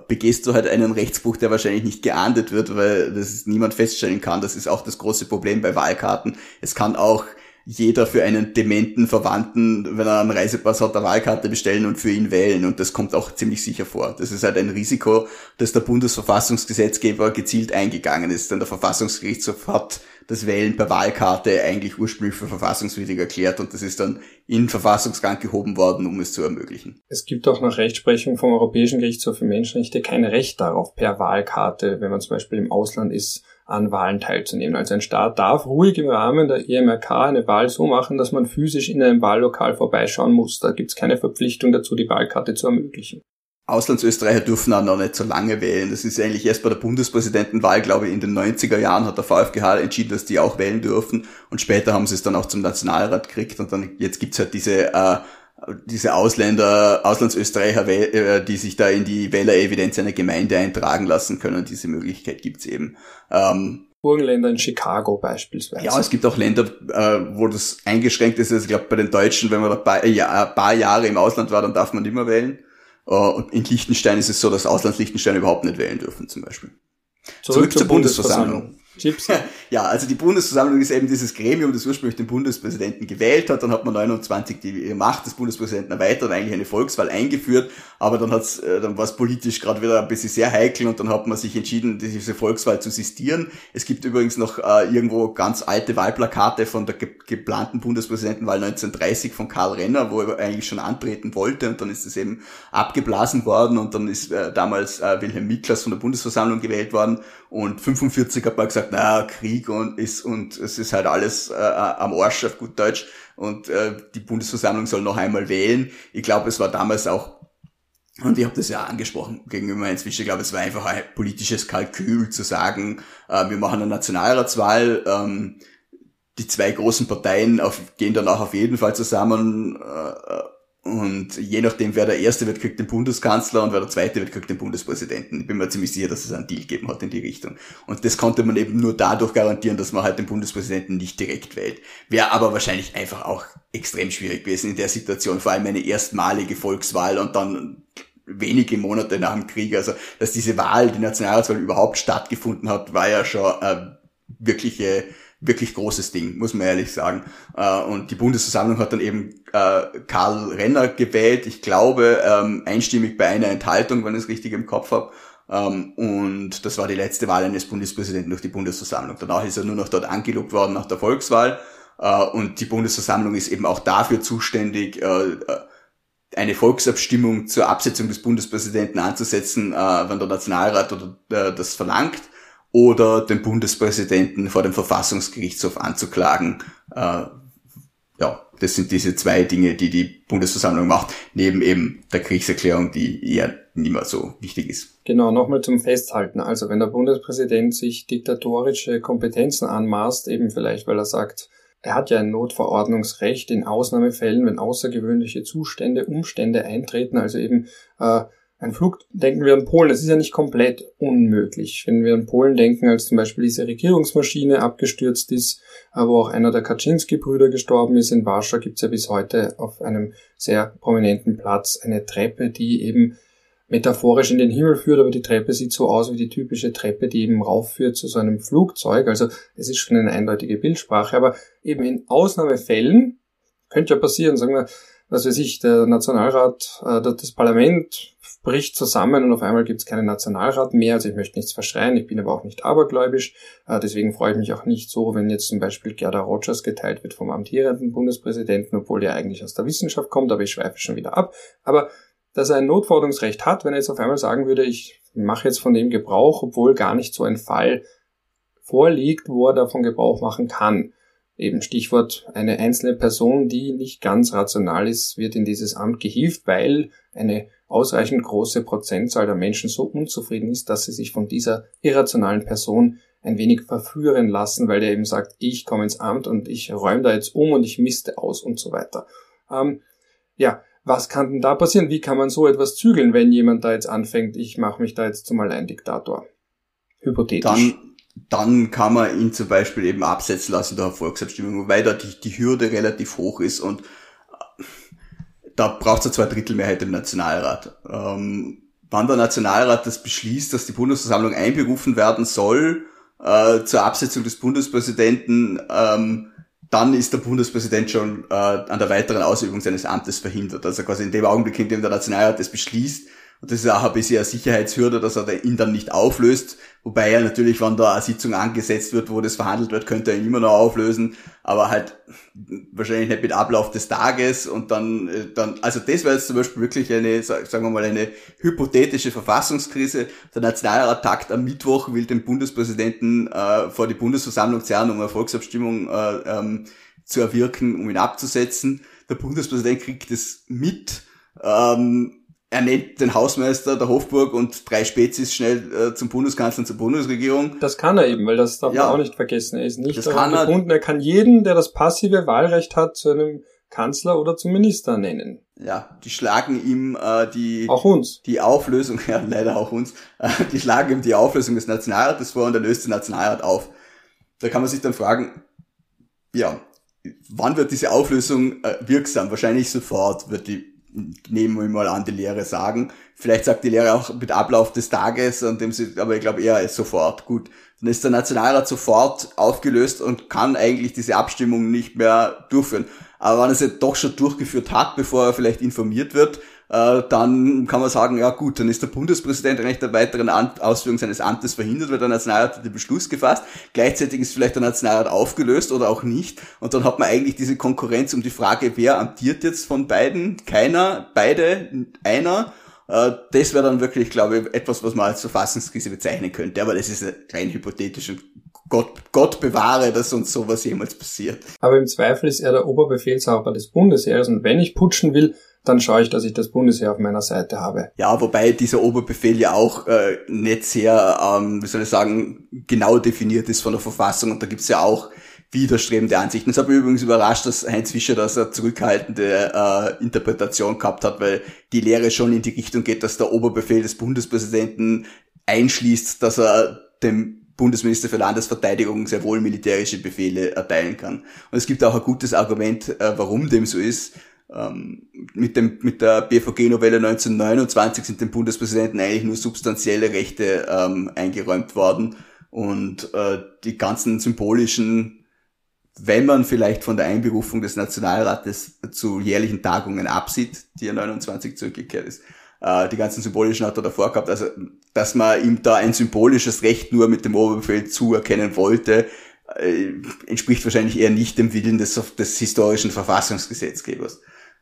begehst du halt einen Rechtsbruch, der wahrscheinlich nicht geahndet wird, weil das niemand feststellen kann. Das ist auch das große Problem bei Wahlkarten. Es kann auch jeder für einen dementen Verwandten, wenn er einen Reisepass hat, eine Wahlkarte bestellen und für ihn wählen. Und das kommt auch ziemlich sicher vor. Das ist halt ein Risiko, das der Bundesverfassungsgesetzgeber gezielt eingegangen ist. Denn der Verfassungsgerichtshof hat das Wählen per Wahlkarte eigentlich ursprünglich für verfassungswidrig erklärt und das ist dann in Verfassungsgang gehoben worden, um es zu ermöglichen. Es gibt auch nach Rechtsprechung vom Europäischen Gerichtshof für Menschenrechte kein Recht darauf, per Wahlkarte, wenn man zum Beispiel im Ausland ist, an Wahlen teilzunehmen. Also ein Staat darf ruhig im Rahmen der EMRK eine Wahl so machen, dass man physisch in einem Wahllokal vorbeischauen muss. Da gibt es keine Verpflichtung dazu, die Wahlkarte zu ermöglichen. Auslandsösterreicher dürfen auch noch nicht so lange wählen. Das ist eigentlich erst bei der Bundespräsidentenwahl, glaube ich, in den 90er Jahren hat der VfGH entschieden, dass die auch wählen dürfen. Und später haben sie es dann auch zum Nationalrat gekriegt. Und dann jetzt gibt's halt diese äh, diese Ausländer, Auslandsösterreicher, äh, die sich da in die Wählerevidenz einer Gemeinde eintragen lassen können. Diese Möglichkeit gibt's eben. Ähm, Burgenländer in Chicago beispielsweise. Ja, es gibt auch Länder, äh, wo das eingeschränkt ist. Also ich glaube, bei den Deutschen, wenn man ein paar, ja, ein paar Jahre im Ausland war, dann darf man nicht mehr wählen. Und in Liechtenstein ist es so, dass Auslandsliechtenstein überhaupt nicht wählen dürfen, zum Beispiel. Zurück, Zurück zur, zur Bundesversammlung. Bundesversammlung. Chips. Ja, also die Bundesversammlung ist eben dieses Gremium, das ursprünglich den Bundespräsidenten gewählt hat. Dann hat man 29 die Macht des Bundespräsidenten erweitert, eigentlich eine Volkswahl eingeführt. Aber dann hat's, äh, dann war es politisch gerade wieder ein bisschen sehr heikel und dann hat man sich entschieden, diese Volkswahl zu sistieren. Es gibt übrigens noch äh, irgendwo ganz alte Wahlplakate von der ge geplanten Bundespräsidentenwahl 1930 von Karl Renner, wo er eigentlich schon antreten wollte und dann ist es eben abgeblasen worden und dann ist äh, damals äh, Wilhelm Miklas von der Bundesversammlung gewählt worden Und 45 hat man gesagt, naja, Krieg und ist und es ist halt alles äh, am Arsch auf gut Deutsch und äh, die Bundesversammlung soll noch einmal wählen. Ich glaube, es war damals auch und ich habe das ja angesprochen gegenüber inzwischen, Ich glaube, es war einfach ein politisches Kalkül zu sagen, äh, wir machen eine Nationalratswahl, ähm, die zwei großen Parteien auf, gehen danach auf jeden Fall zusammen äh, und je nachdem, wer der Erste wird, kriegt den Bundeskanzler und wer der Zweite wird, kriegt den Bundespräsidenten. Ich bin mir ziemlich sicher, dass es einen Deal gegeben hat in die Richtung. Und das konnte man eben nur dadurch garantieren, dass man halt den Bundespräsidenten nicht direkt wählt. Wäre aber wahrscheinlich einfach auch extrem schwierig gewesen in der Situation, vor allem eine erstmalige Volkswahl und dann wenige Monate nach dem Krieg. Also, dass diese Wahl, die Nationalratswahl überhaupt stattgefunden hat, war ja schon äh, wirkliche wirklich großes Ding, muss man ehrlich sagen. Äh, und die Bundesversammlung hat dann eben äh, Karl Renner gewählt, ich glaube ähm, einstimmig bei einer Enthaltung, wenn ich es richtig im Kopf habe. Ähm, und das war die letzte Wahl eines Bundespräsidenten durch die Bundesversammlung. Danach ist er nur noch dort angelobt worden nach der Volkswahl. Äh, und die Bundesversammlung ist eben auch dafür zuständig, eine Volksabstimmung zur Absetzung des Bundespräsidenten anzusetzen, wenn der Nationalrat das verlangt oder den Bundespräsidenten vor dem Verfassungsgerichtshof anzuklagen. Äh, ja, das sind diese zwei Dinge, die die Bundesversammlung macht, neben eben der Kriegserklärung, die eher nicht mehr so wichtig ist. Genau, nochmal zum Festhalten. Also wenn der Bundespräsident sich diktatorische Kompetenzen anmaßt, eben vielleicht, weil er sagt, er hat ja ein Notverordnungsrecht in Ausnahmefällen, wenn außergewöhnliche Zustände, Umstände eintreten, also eben äh, ein Flug, denken wir an Polen, das ist ja nicht komplett unmöglich. Wenn wir an Polen denken, als zum Beispiel diese Regierungsmaschine abgestürzt ist, wo auch einer der Kaczynski-Brüder gestorben ist, in Warschau gibt es ja bis heute auf einem sehr prominenten Platz eine Treppe, die eben metaphorisch in den Himmel führt, aber die Treppe sieht so aus wie die typische Treppe, die eben raufführt zu so einem Flugzeug. Also es ist schon eine eindeutige Bildsprache, aber eben in Ausnahmefällen könnte ja passieren, sagen wir, was weiß ich, der Nationalrat, äh, das Parlament bricht zusammen und auf einmal gibt es keinen Nationalrat mehr. Also ich möchte nichts verschreien, ich bin aber auch nicht abergläubisch. Äh, deswegen freue ich mich auch nicht so, wenn jetzt zum Beispiel Gerda Rogers geteilt wird vom amtierenden Bundespräsidenten, obwohl der eigentlich aus der Wissenschaft kommt, aber ich schweife schon wieder ab. Aber dass er ein Notforderungsrecht hat, wenn er jetzt auf einmal sagen würde, ich mache jetzt von dem Gebrauch, obwohl gar nicht so ein Fall vorliegt, wo er davon Gebrauch machen kann. Eben Stichwort eine einzelne Person, die nicht ganz rational ist, wird in dieses Amt gehievt, weil eine ausreichend große Prozentzahl der Menschen so unzufrieden ist, dass sie sich von dieser irrationalen Person ein wenig verführen lassen, weil der eben sagt, ich komme ins Amt und ich räume da jetzt um und ich misste aus und so weiter. Ähm, ja, was kann denn da passieren? Wie kann man so etwas zügeln, wenn jemand da jetzt anfängt, ich mache mich da jetzt zum Alleiндiktator? Hypothetisch. Dann, dann kann man ihn zum Beispiel eben absetzen lassen durch Volksabstimmung, wobei da die, die Hürde relativ hoch ist und da braucht es eine Zweidrittelmehrheit im Nationalrat. Ähm, wann der Nationalrat das beschließt, dass die Bundesversammlung einberufen werden soll äh, zur Absetzung des Bundespräsidenten, ähm, dann ist der Bundespräsident schon äh, an der weiteren Ausübung seines Amtes verhindert. Also quasi in dem Augenblick, in dem der Nationalrat das beschließt, und das ist auch ein bisschen eine Sicherheitshürde, dass er ihn dann nicht auflöst. Wobei er natürlich, wenn da eine Sitzung angesetzt wird, wo das verhandelt wird, könnte er ihn immer noch auflösen. Aber halt wahrscheinlich nicht mit Ablauf des Tages. Und dann, äh, dann also das wäre jetzt zum Beispiel wirklich eine, sagen wir mal, eine hypothetische Verfassungskrise. Der Nationalrat tagt am Mittwoch, will den Bundespräsidenten äh, vor die Bundesversammlung zerren, um eine Volksabstimmung äh, ähm, zu erwirken, um ihn abzusetzen. Der Bundespräsident kriegt es mit. Ähm, er nennt den Hausmeister der Hofburg und drei Spezies schnell äh, zum Bundeskanzler und zur Bundesregierung. Das kann er eben, weil das darf ja, man auch nicht vergessen. Er ist nicht das daran kann gebunden. Er, er kann jeden, der das passive Wahlrecht hat, zu einem Kanzler oder zum Minister nennen. Ja, die schlagen ihm äh, die auch uns die Auflösung, ja leider auch uns, äh, die schlagen ihm die Auflösung des Nationalrates vor und er löst den Nationalrat auf. Da kann man sich dann fragen, ja, wann wird diese Auflösung äh, wirksam? Wahrscheinlich sofort wird die nehmen wir mal an, die Lehre sagen. Vielleicht sagt die Lehre auch mit Ablauf des Tages, und dem sie, aber ich glaube eher sofort. Gut, dann ist der Nationalrat sofort aufgelöst und kann eigentlich diese Abstimmung nicht mehr durchführen. Aber wenn er sie doch schon durchgeführt hat, bevor er vielleicht informiert wird, äh, dann kann man sagen, ja gut, dann ist der Bundespräsident eigentlich der weiteren Ausführung seines Amtes verhindert, weil der Nationalrat hat den Beschluss gefasst. Gleichzeitig ist vielleicht der Nationalrat aufgelöst oder auch nicht. Und dann hat man eigentlich diese Konkurrenz um die Frage, wer amtiert jetzt von beiden? Keiner, beide, einer. Äh, das wäre dann wirklich, glaube ich, etwas, was man als Verfassungskrise bezeichnen könnte. Aber das ist rein hypothetisch und Gott, Gott bewahre, dass uns sowas jemals passiert. Aber im Zweifel ist er der Oberbefehlshaber des Bundesheeres und wenn ich putschen will, dann schaue ich, dass ich das Bundesheer auf meiner Seite habe. Ja, wobei dieser Oberbefehl ja auch äh, nicht sehr, ähm, wie soll ich sagen, genau definiert ist von der Verfassung und da gibt's ja auch widerstrebende Ansichten. Es hat mich übrigens überrascht, dass Heinz Fischer das eine zurückhaltende äh, Interpretation gehabt hat, weil die Lehre schon in die Richtung geht, dass der Oberbefehl des Bundespräsidenten einschließt, dass er dem Bundesminister für Landesverteidigung sehr wohl militärische Befehle erteilen kann. Und es gibt auch ein gutes Argument, äh, warum dem so ist. Ähm, mit, dem, mit der BVG-Novelle 1929 sind dem Bundespräsidenten eigentlich nur substanzielle Rechte ähm, eingeräumt worden und äh, die ganzen symbolischen, wenn man vielleicht von der Einberufung des Nationalrates zu jährlichen Tagungen absieht, die ja 29 zurückgekehrt ist, äh, die ganzen symbolischen hat er davor gehabt, also dass man ihm da ein symbolisches Recht nur mit dem Oberbefehl zuerkennen wollte, äh, entspricht wahrscheinlich eher nicht dem Willen des, des historischen Verfassungsgesetzgebers.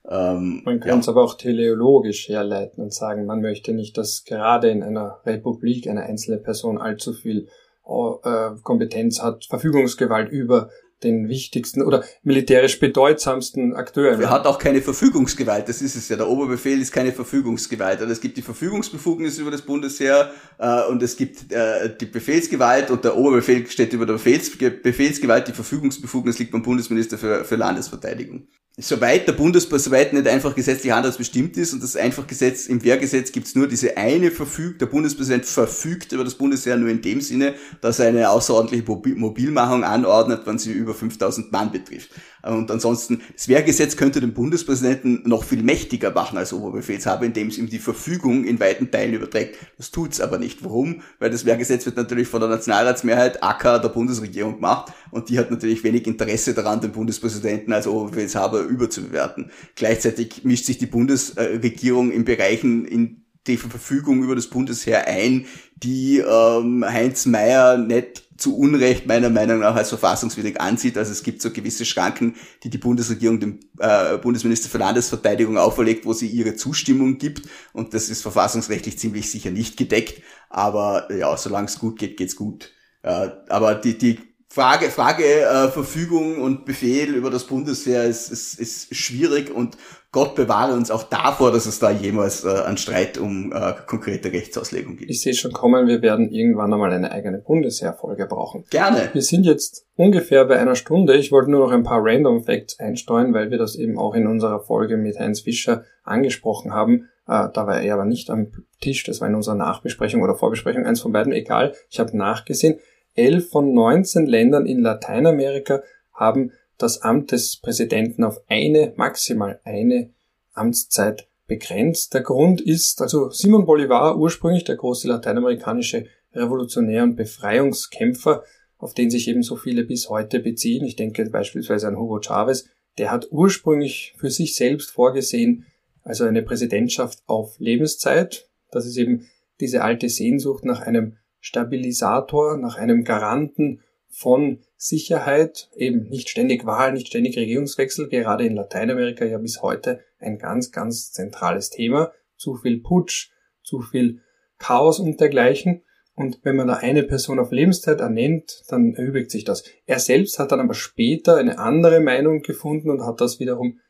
Ähm, man kann es ja. aber auch teleologisch herleiten und sagen, man möchte nicht, dass gerade in einer Republik eine einzelne Person allzu viel äh, Kompetenz hat, Verfügungsgewalt über den wichtigsten oder militärisch bedeutsamsten Akteuren. Er hat auch keine Verfügungsgewalt, das ist es ja. Der Oberbefehl ist keine Verfügungsgewalt. Also es gibt die Verfügungsbefugnis über das Bundesheer äh, und es gibt äh, die Befehlsgewalt und der Oberbefehl steht über der Befehls Befehlsgewalt. Die Verfügungsbefugnis liegt beim Bundesminister für, für Landesverteidigung soweit der Bundespass, soweit nicht einfach gesetzlich anders bestimmt ist und das einfach Gesetz, im Wehrgesetz gibt's nur diese eine Verfügung, der Bundespräsident verfügt über das Bundesheer nur in dem Sinne, dass er eine außerordentliche Mobilmachung anordnet, wenn sie über 5000 Mann betrifft. Und ansonsten, das Wehrgesetz könnte den Bundespräsidenten noch viel mächtiger machen als Oberbefehlshaber, indem es ihm die Verfügung in weiten Teilen überträgt. Das tut's aber nicht. Warum? Weil das Wehrgesetz wird natürlich von der Nationalratsmehrheit AK der Bundesregierung gemacht und die hat natürlich wenig Interesse daran, den Bundespräsidenten als Oberbefehlshaber überzubewerten. Gleichzeitig mischt sich die Bundesregierung in Bereichen, in die Verfügung über das Bundesheer ein, die ähm, Heinz Mayer nicht zu Unrecht meiner Meinung nach als verfassungswidrig ansieht. Also es gibt so gewisse Schranken, die die Bundesregierung dem äh, Bundesminister für Landesverteidigung auferlegt, wo sie ihre Zustimmung gibt. Und das ist verfassungsrechtlich ziemlich sicher nicht gedeckt. Aber ja, solange es gut geht, geht's gut. Äh, aber die, die Frage, Frage äh, Verfügung und Befehl über das Bundesheer ist, ist, ist schwierig und Gott bewahre uns auch davor, dass es da jemals äh, einen Streit um äh, konkrete Rechtsauslegung gibt. Ich sehe schon kommen, wir werden irgendwann einmal eine eigene Bundesheerfolge brauchen. Gerne. Wir sind jetzt ungefähr bei einer Stunde. Ich wollte nur noch ein paar Random Facts einsteuern, weil wir das eben auch in unserer Folge mit Heinz Fischer angesprochen haben. Äh, da war er aber nicht am Tisch, das war in unserer Nachbesprechung oder Vorbesprechung, eins von beiden, egal. Ich habe nachgesehen. Elf von 19 Ländern in Lateinamerika haben das Amt des Präsidenten auf eine, maximal eine Amtszeit begrenzt. Der Grund ist, also Simon Bolivar, ursprünglich der große lateinamerikanische Revolutionär und Befreiungskämpfer, auf den sich eben so viele bis heute beziehen. Ich denke beispielsweise an Hugo Chavez. Der hat ursprünglich für sich selbst vorgesehen, also eine Präsidentschaft auf Lebenszeit. Das ist eben diese alte Sehnsucht nach einem Stabilisator, nach einem Garanten von Sicherheit, eben nicht ständig Wahl, nicht ständig Regierungswechsel, gerade in Lateinamerika ja bis heute ein ganz, ganz zentrales Thema. Zu viel Putsch, zu viel Chaos und dergleichen. Und wenn man da eine Person auf Lebenszeit ernennt, dann erübrigt sich das. Er selbst hat dann aber später eine andere Meinung gefunden und hat das wiederum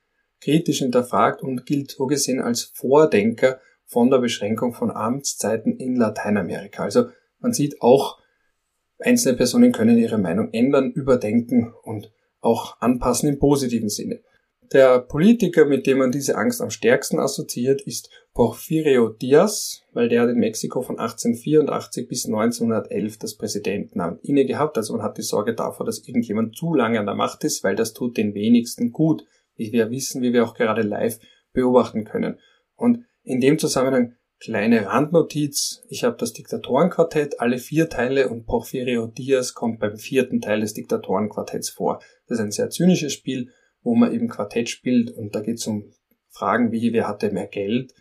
kritisch hinterfragt und gilt so gesehen als Vordenker von der Beschränkung von Amtszeiten in Lateinamerika. Also man sieht auch, einzelne Personen können ihre Meinung ändern, überdenken und auch anpassen im positiven Sinne. Der Politiker, mit dem man diese Angst am stärksten assoziiert, ist Porfirio Diaz, weil der hat in Mexiko von 1884 bis 1911 das Präsidentenamt inne gehabt. Also man hat die Sorge davor, dass irgendjemand zu lange an der Macht ist, weil das tut den wenigsten gut, wie wir wissen, wie wir auch gerade live beobachten können. Und in dem Zusammenhang Kleine Randnotiz, ich habe das Diktatorenquartett, alle vier Teile und Porfirio Diaz kommt beim vierten Teil des Diktatorenquartetts vor. Das ist ein sehr zynisches Spiel, wo man eben Quartett spielt und da geht es um Fragen wie, wer hatte mehr Geld,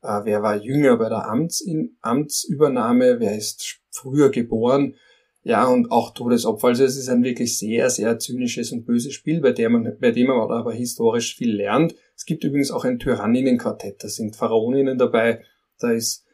äh, wer war jünger bei der Amts Amtsübernahme, wer ist früher geboren, ja, und auch Todesopfer. Also es ist ein wirklich sehr, sehr zynisches und böses Spiel, bei dem man, bei dem man aber historisch viel lernt. Es gibt übrigens auch ein Tyranninnenquartett, da sind Pharaoninnen dabei, Da ist,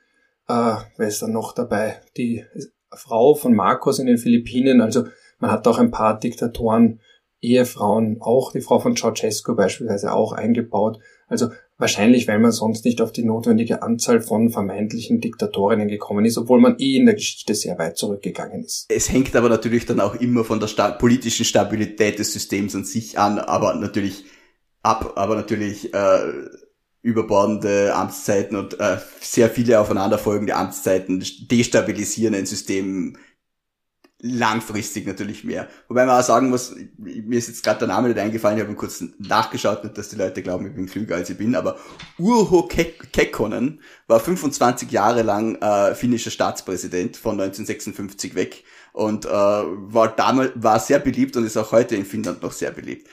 äh, wer ist da noch dabei? Die Frau von Marcos in den Philippinen. Also man hat auch ein paar Diktatoren, Ehefrauen, auch die Frau von Ceausescu beispielsweise auch eingebaut. Also wahrscheinlich, weil man sonst nicht auf die notwendige Anzahl von vermeintlichen Diktatorinnen gekommen ist, obwohl man eh in der Geschichte sehr weit zurückgegangen ist. Es hängt aber natürlich dann auch immer von der sta politischen Stabilität des Systems an sich an, aber natürlich ab, aber natürlich äh, überbordende Amtszeiten und äh, sehr viele aufeinanderfolgende Amtszeiten destabilisieren ein System langfristig natürlich mehr. Wobei man auch sagen muss, mir ist jetzt gerade der Name nicht eingefallen, ich habe kurz nachgeschaut, nicht, dass die Leute glauben, ich bin klüger als ich bin, aber Urho Kekkonen war 25 Jahre lang äh, finnischer Staatspräsident von 1956 weg und äh, war damals war sehr beliebt und ist auch heute in Finnland noch sehr beliebt.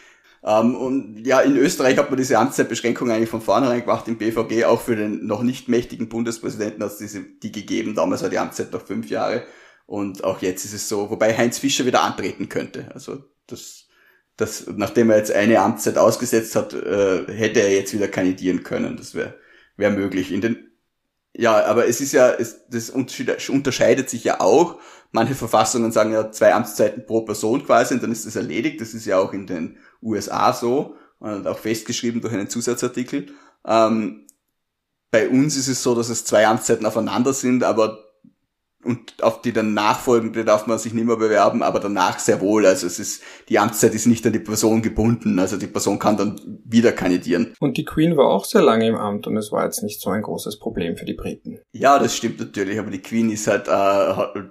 Ähm, und ja, in Österreich hat man diese Amtszeitbeschränkung eigentlich von vornherein gemacht, im BVG auch für den noch nicht mächtigen Bundespräsidenten hat es diese, die gegeben. Damals war die Amtszeit noch fünf Jahre. Und auch jetzt ist es so, wobei Heinz Fischer wieder antreten könnte. Also das, das nachdem er jetzt eine Amtszeit ausgesetzt hat, äh, hätte er jetzt wieder kandidieren können. Das wäre wär möglich. In den ja, aber es ist ja, es, das unterscheidet sich ja auch. Manche Verfassungen sagen ja zwei Amtszeiten pro Person quasi und dann ist das erledigt. Das ist ja auch in den USA so und auch festgeschrieben durch einen Zusatzartikel. Ähm, bei uns ist es so, dass es zwei Amtszeiten aufeinander sind, aber und auf die dann nachfolgende darf man sich nicht mehr bewerben, aber danach sehr wohl. Also es ist, die Amtszeit ist nicht an die Person gebunden. Also die Person kann dann wieder kandidieren. Und die Queen war auch sehr lange im Amt und es war jetzt nicht so ein großes Problem für die Briten. Ja, das stimmt natürlich, aber die Queen ist halt äh,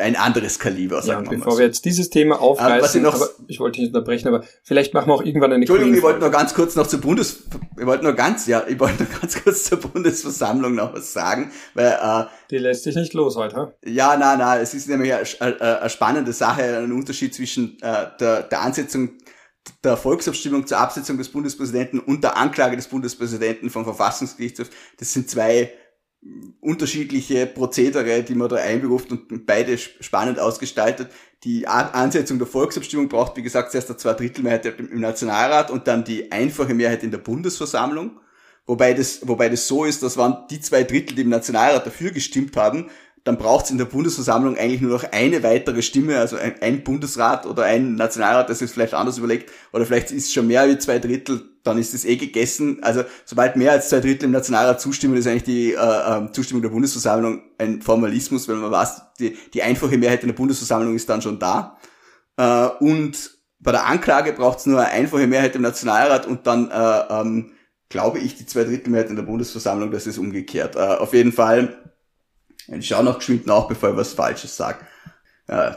ein anderes Kaliber. Ja, und bevor so. wir jetzt dieses Thema aufreißen, ich, noch, ich wollte nicht unterbrechen, aber vielleicht machen wir auch irgendwann eine Entschuldigung, ich wollte nur ganz kurz noch zur Bundes, ich wollte nur ganz, ja, ich wollte nur ganz kurz zur Bundesversammlung noch was sagen, weil äh, die lässt sich nicht los heute. Ja, na, na, es ist nämlich eine, eine, eine spannende Sache, ein Unterschied zwischen äh, der, der Ansetzung der Volksabstimmung zur Absetzung des Bundespräsidenten und der Anklage des Bundespräsidenten vom Verfassungsgerichtshof. Das sind zwei unterschiedliche Prozedere, die man da einberuft und beide spannend ausgestaltet. Die Ansetzung der Volksabstimmung braucht, wie gesagt, zuerst eine Zweidrittelmehrheit im Nationalrat und dann die einfache Mehrheit in der Bundesversammlung. Wobei das, wobei das so ist, dass waren die zwei Drittel, die im Nationalrat dafür gestimmt haben, dann braucht es in der Bundesversammlung eigentlich nur noch eine weitere Stimme, also ein, ein, Bundesrat oder ein Nationalrat, das ist vielleicht anders überlegt, oder vielleicht ist es schon mehr wie zwei Drittel, dann ist es eh gegessen. Also sobald mehr als zwei Drittel im Nationalrat zustimmen, ist eigentlich die äh, äh, Zustimmung der Bundesversammlung ein Formalismus, weil man weiß, die, die einfache Mehrheit in der Bundesversammlung ist dann schon da. Äh, und bei der Anklage braucht es nur eine einfache Mehrheit im Nationalrat und dann äh, ähm, glaube ich die zwei Drittel Mehrheit in der Bundesversammlung, das ist umgekehrt. Äh, auf jeden Fall ich schaue noch geschwind nach, bevor ich was Falsches sage. Äh,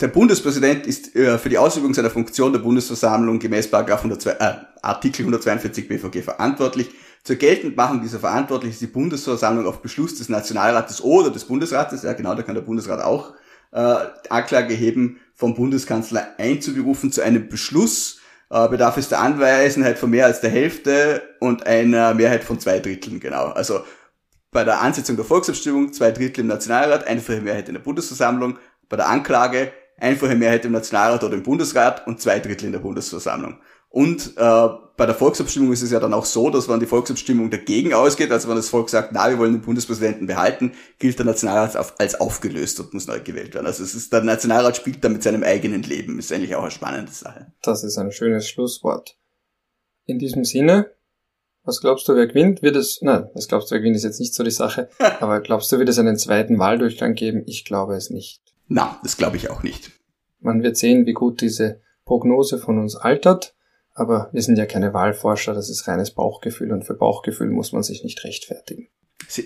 der Bundespräsident ist äh, für die Ausübung seiner Funktion der Bundesversammlung gemäß Paragraph 102, äh, Artikel 142 BVG verantwortlich. Zur Geltendmachung dieser Verantwortlich ist die Bundesversammlung auf Beschluss des Nationalrates oder des Bundesrates, ja genau, da kann der Bundesrat auch äh, Anklage heben, vom Bundeskanzler einzuberufen zu einem Beschluss, äh, bedarf es der Anwesenheit von mehr als der Hälfte und einer Mehrheit von zwei Dritteln, genau. Also bei der Ansetzung der Volksabstimmung zwei Drittel im Nationalrat, einfache Mehrheit in der Bundesversammlung, bei der Anklage einfache Mehrheit im Nationalrat oder im Bundesrat und zwei Drittel in der Bundesversammlung. Und äh, bei der Volksabstimmung ist es ja dann auch so, dass wenn die Volksabstimmung dagegen ausgeht, also wenn das Volk sagt, na, wir wollen den Bundespräsidenten behalten, gilt der Nationalrat als aufgelöst und muss neu gewählt werden. Also es ist, der Nationalrat spielt da mit seinem eigenen Leben. Ist eigentlich auch eine spannende Sache. Das ist ein schönes Schlusswort. In diesem Sinne was glaubst du, wer gewinnt? Wird es, nein, was glaubst du, wer gewinnt, ist jetzt nicht so die Sache. Aber glaubst du, wird es einen zweiten Wahldurchgang geben? Ich glaube es nicht. Na, das glaube ich auch nicht. Man wird sehen, wie gut diese Prognose von uns altert. Aber wir sind ja keine Wahlforscher, das ist reines Bauchgefühl und für Bauchgefühl muss man sich nicht rechtfertigen.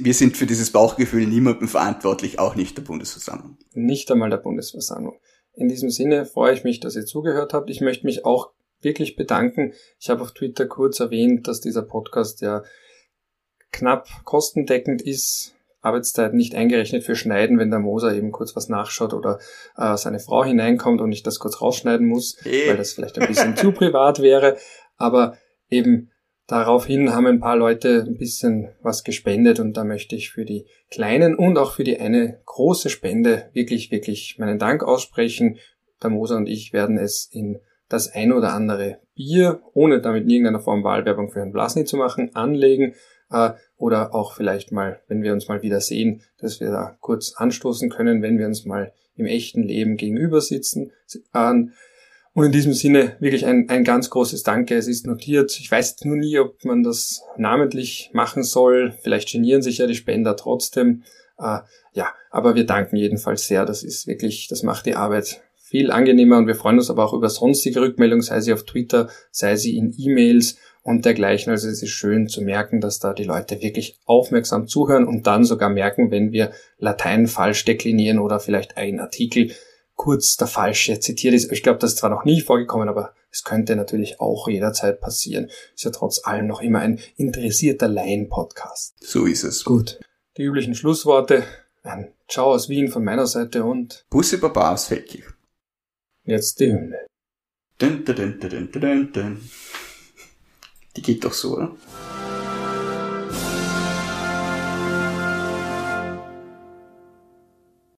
Wir sind für dieses Bauchgefühl niemandem verantwortlich, auch nicht der Bundesversammlung. Nicht einmal der Bundesversammlung. In diesem Sinne freue ich mich, dass ihr zugehört habt. Ich möchte mich auch wirklich bedanken. Ich habe auf Twitter kurz erwähnt, dass dieser Podcast ja knapp kostendeckend ist. Arbeitszeit nicht eingerechnet für Schneiden, wenn der Moser eben kurz was nachschaut oder äh, seine Frau hineinkommt und ich das kurz rausschneiden muss, hey. weil das vielleicht ein bisschen zu privat wäre. Aber eben daraufhin haben ein paar Leute ein bisschen was gespendet und da möchte ich für die kleinen und auch für die eine große Spende wirklich, wirklich meinen Dank aussprechen. Der Moser und ich werden es in das ein oder andere Bier, ohne damit in irgendeiner Form Wahlwerbung für Herrn Blasny zu machen, anlegen. Äh, oder auch vielleicht mal, wenn wir uns mal wieder sehen, dass wir da kurz anstoßen können, wenn wir uns mal im echten Leben gegenüber sitzen. Ähm, und in diesem Sinne wirklich ein, ein ganz großes Danke. Es ist notiert. Ich weiß nur nie, ob man das namentlich machen soll. Vielleicht genieren sich ja die Spender trotzdem. Äh, ja, aber wir danken jedenfalls sehr. Das ist wirklich, das macht die Arbeit viel angenehmer und wir freuen uns aber auch über sonstige Rückmeldungen, sei sie auf Twitter, sei sie in E-Mails und dergleichen. Also es ist schön zu merken, dass da die Leute wirklich aufmerksam zuhören und dann sogar merken, wenn wir Latein falsch deklinieren oder vielleicht ein Artikel kurz der falsche zitiert ist. Ich glaube, das ist zwar noch nie vorgekommen, aber es könnte natürlich auch jederzeit passieren. Ist ja trotz allem noch immer ein interessierter Laien-Podcast. So ist es. Gut. Die üblichen Schlussworte. Ein Ciao aus Wien von meiner Seite und Bussi Baba aus Feldkirch. Jetzt die Hymne. Dun, dun, dun. Die geht doch so, oder?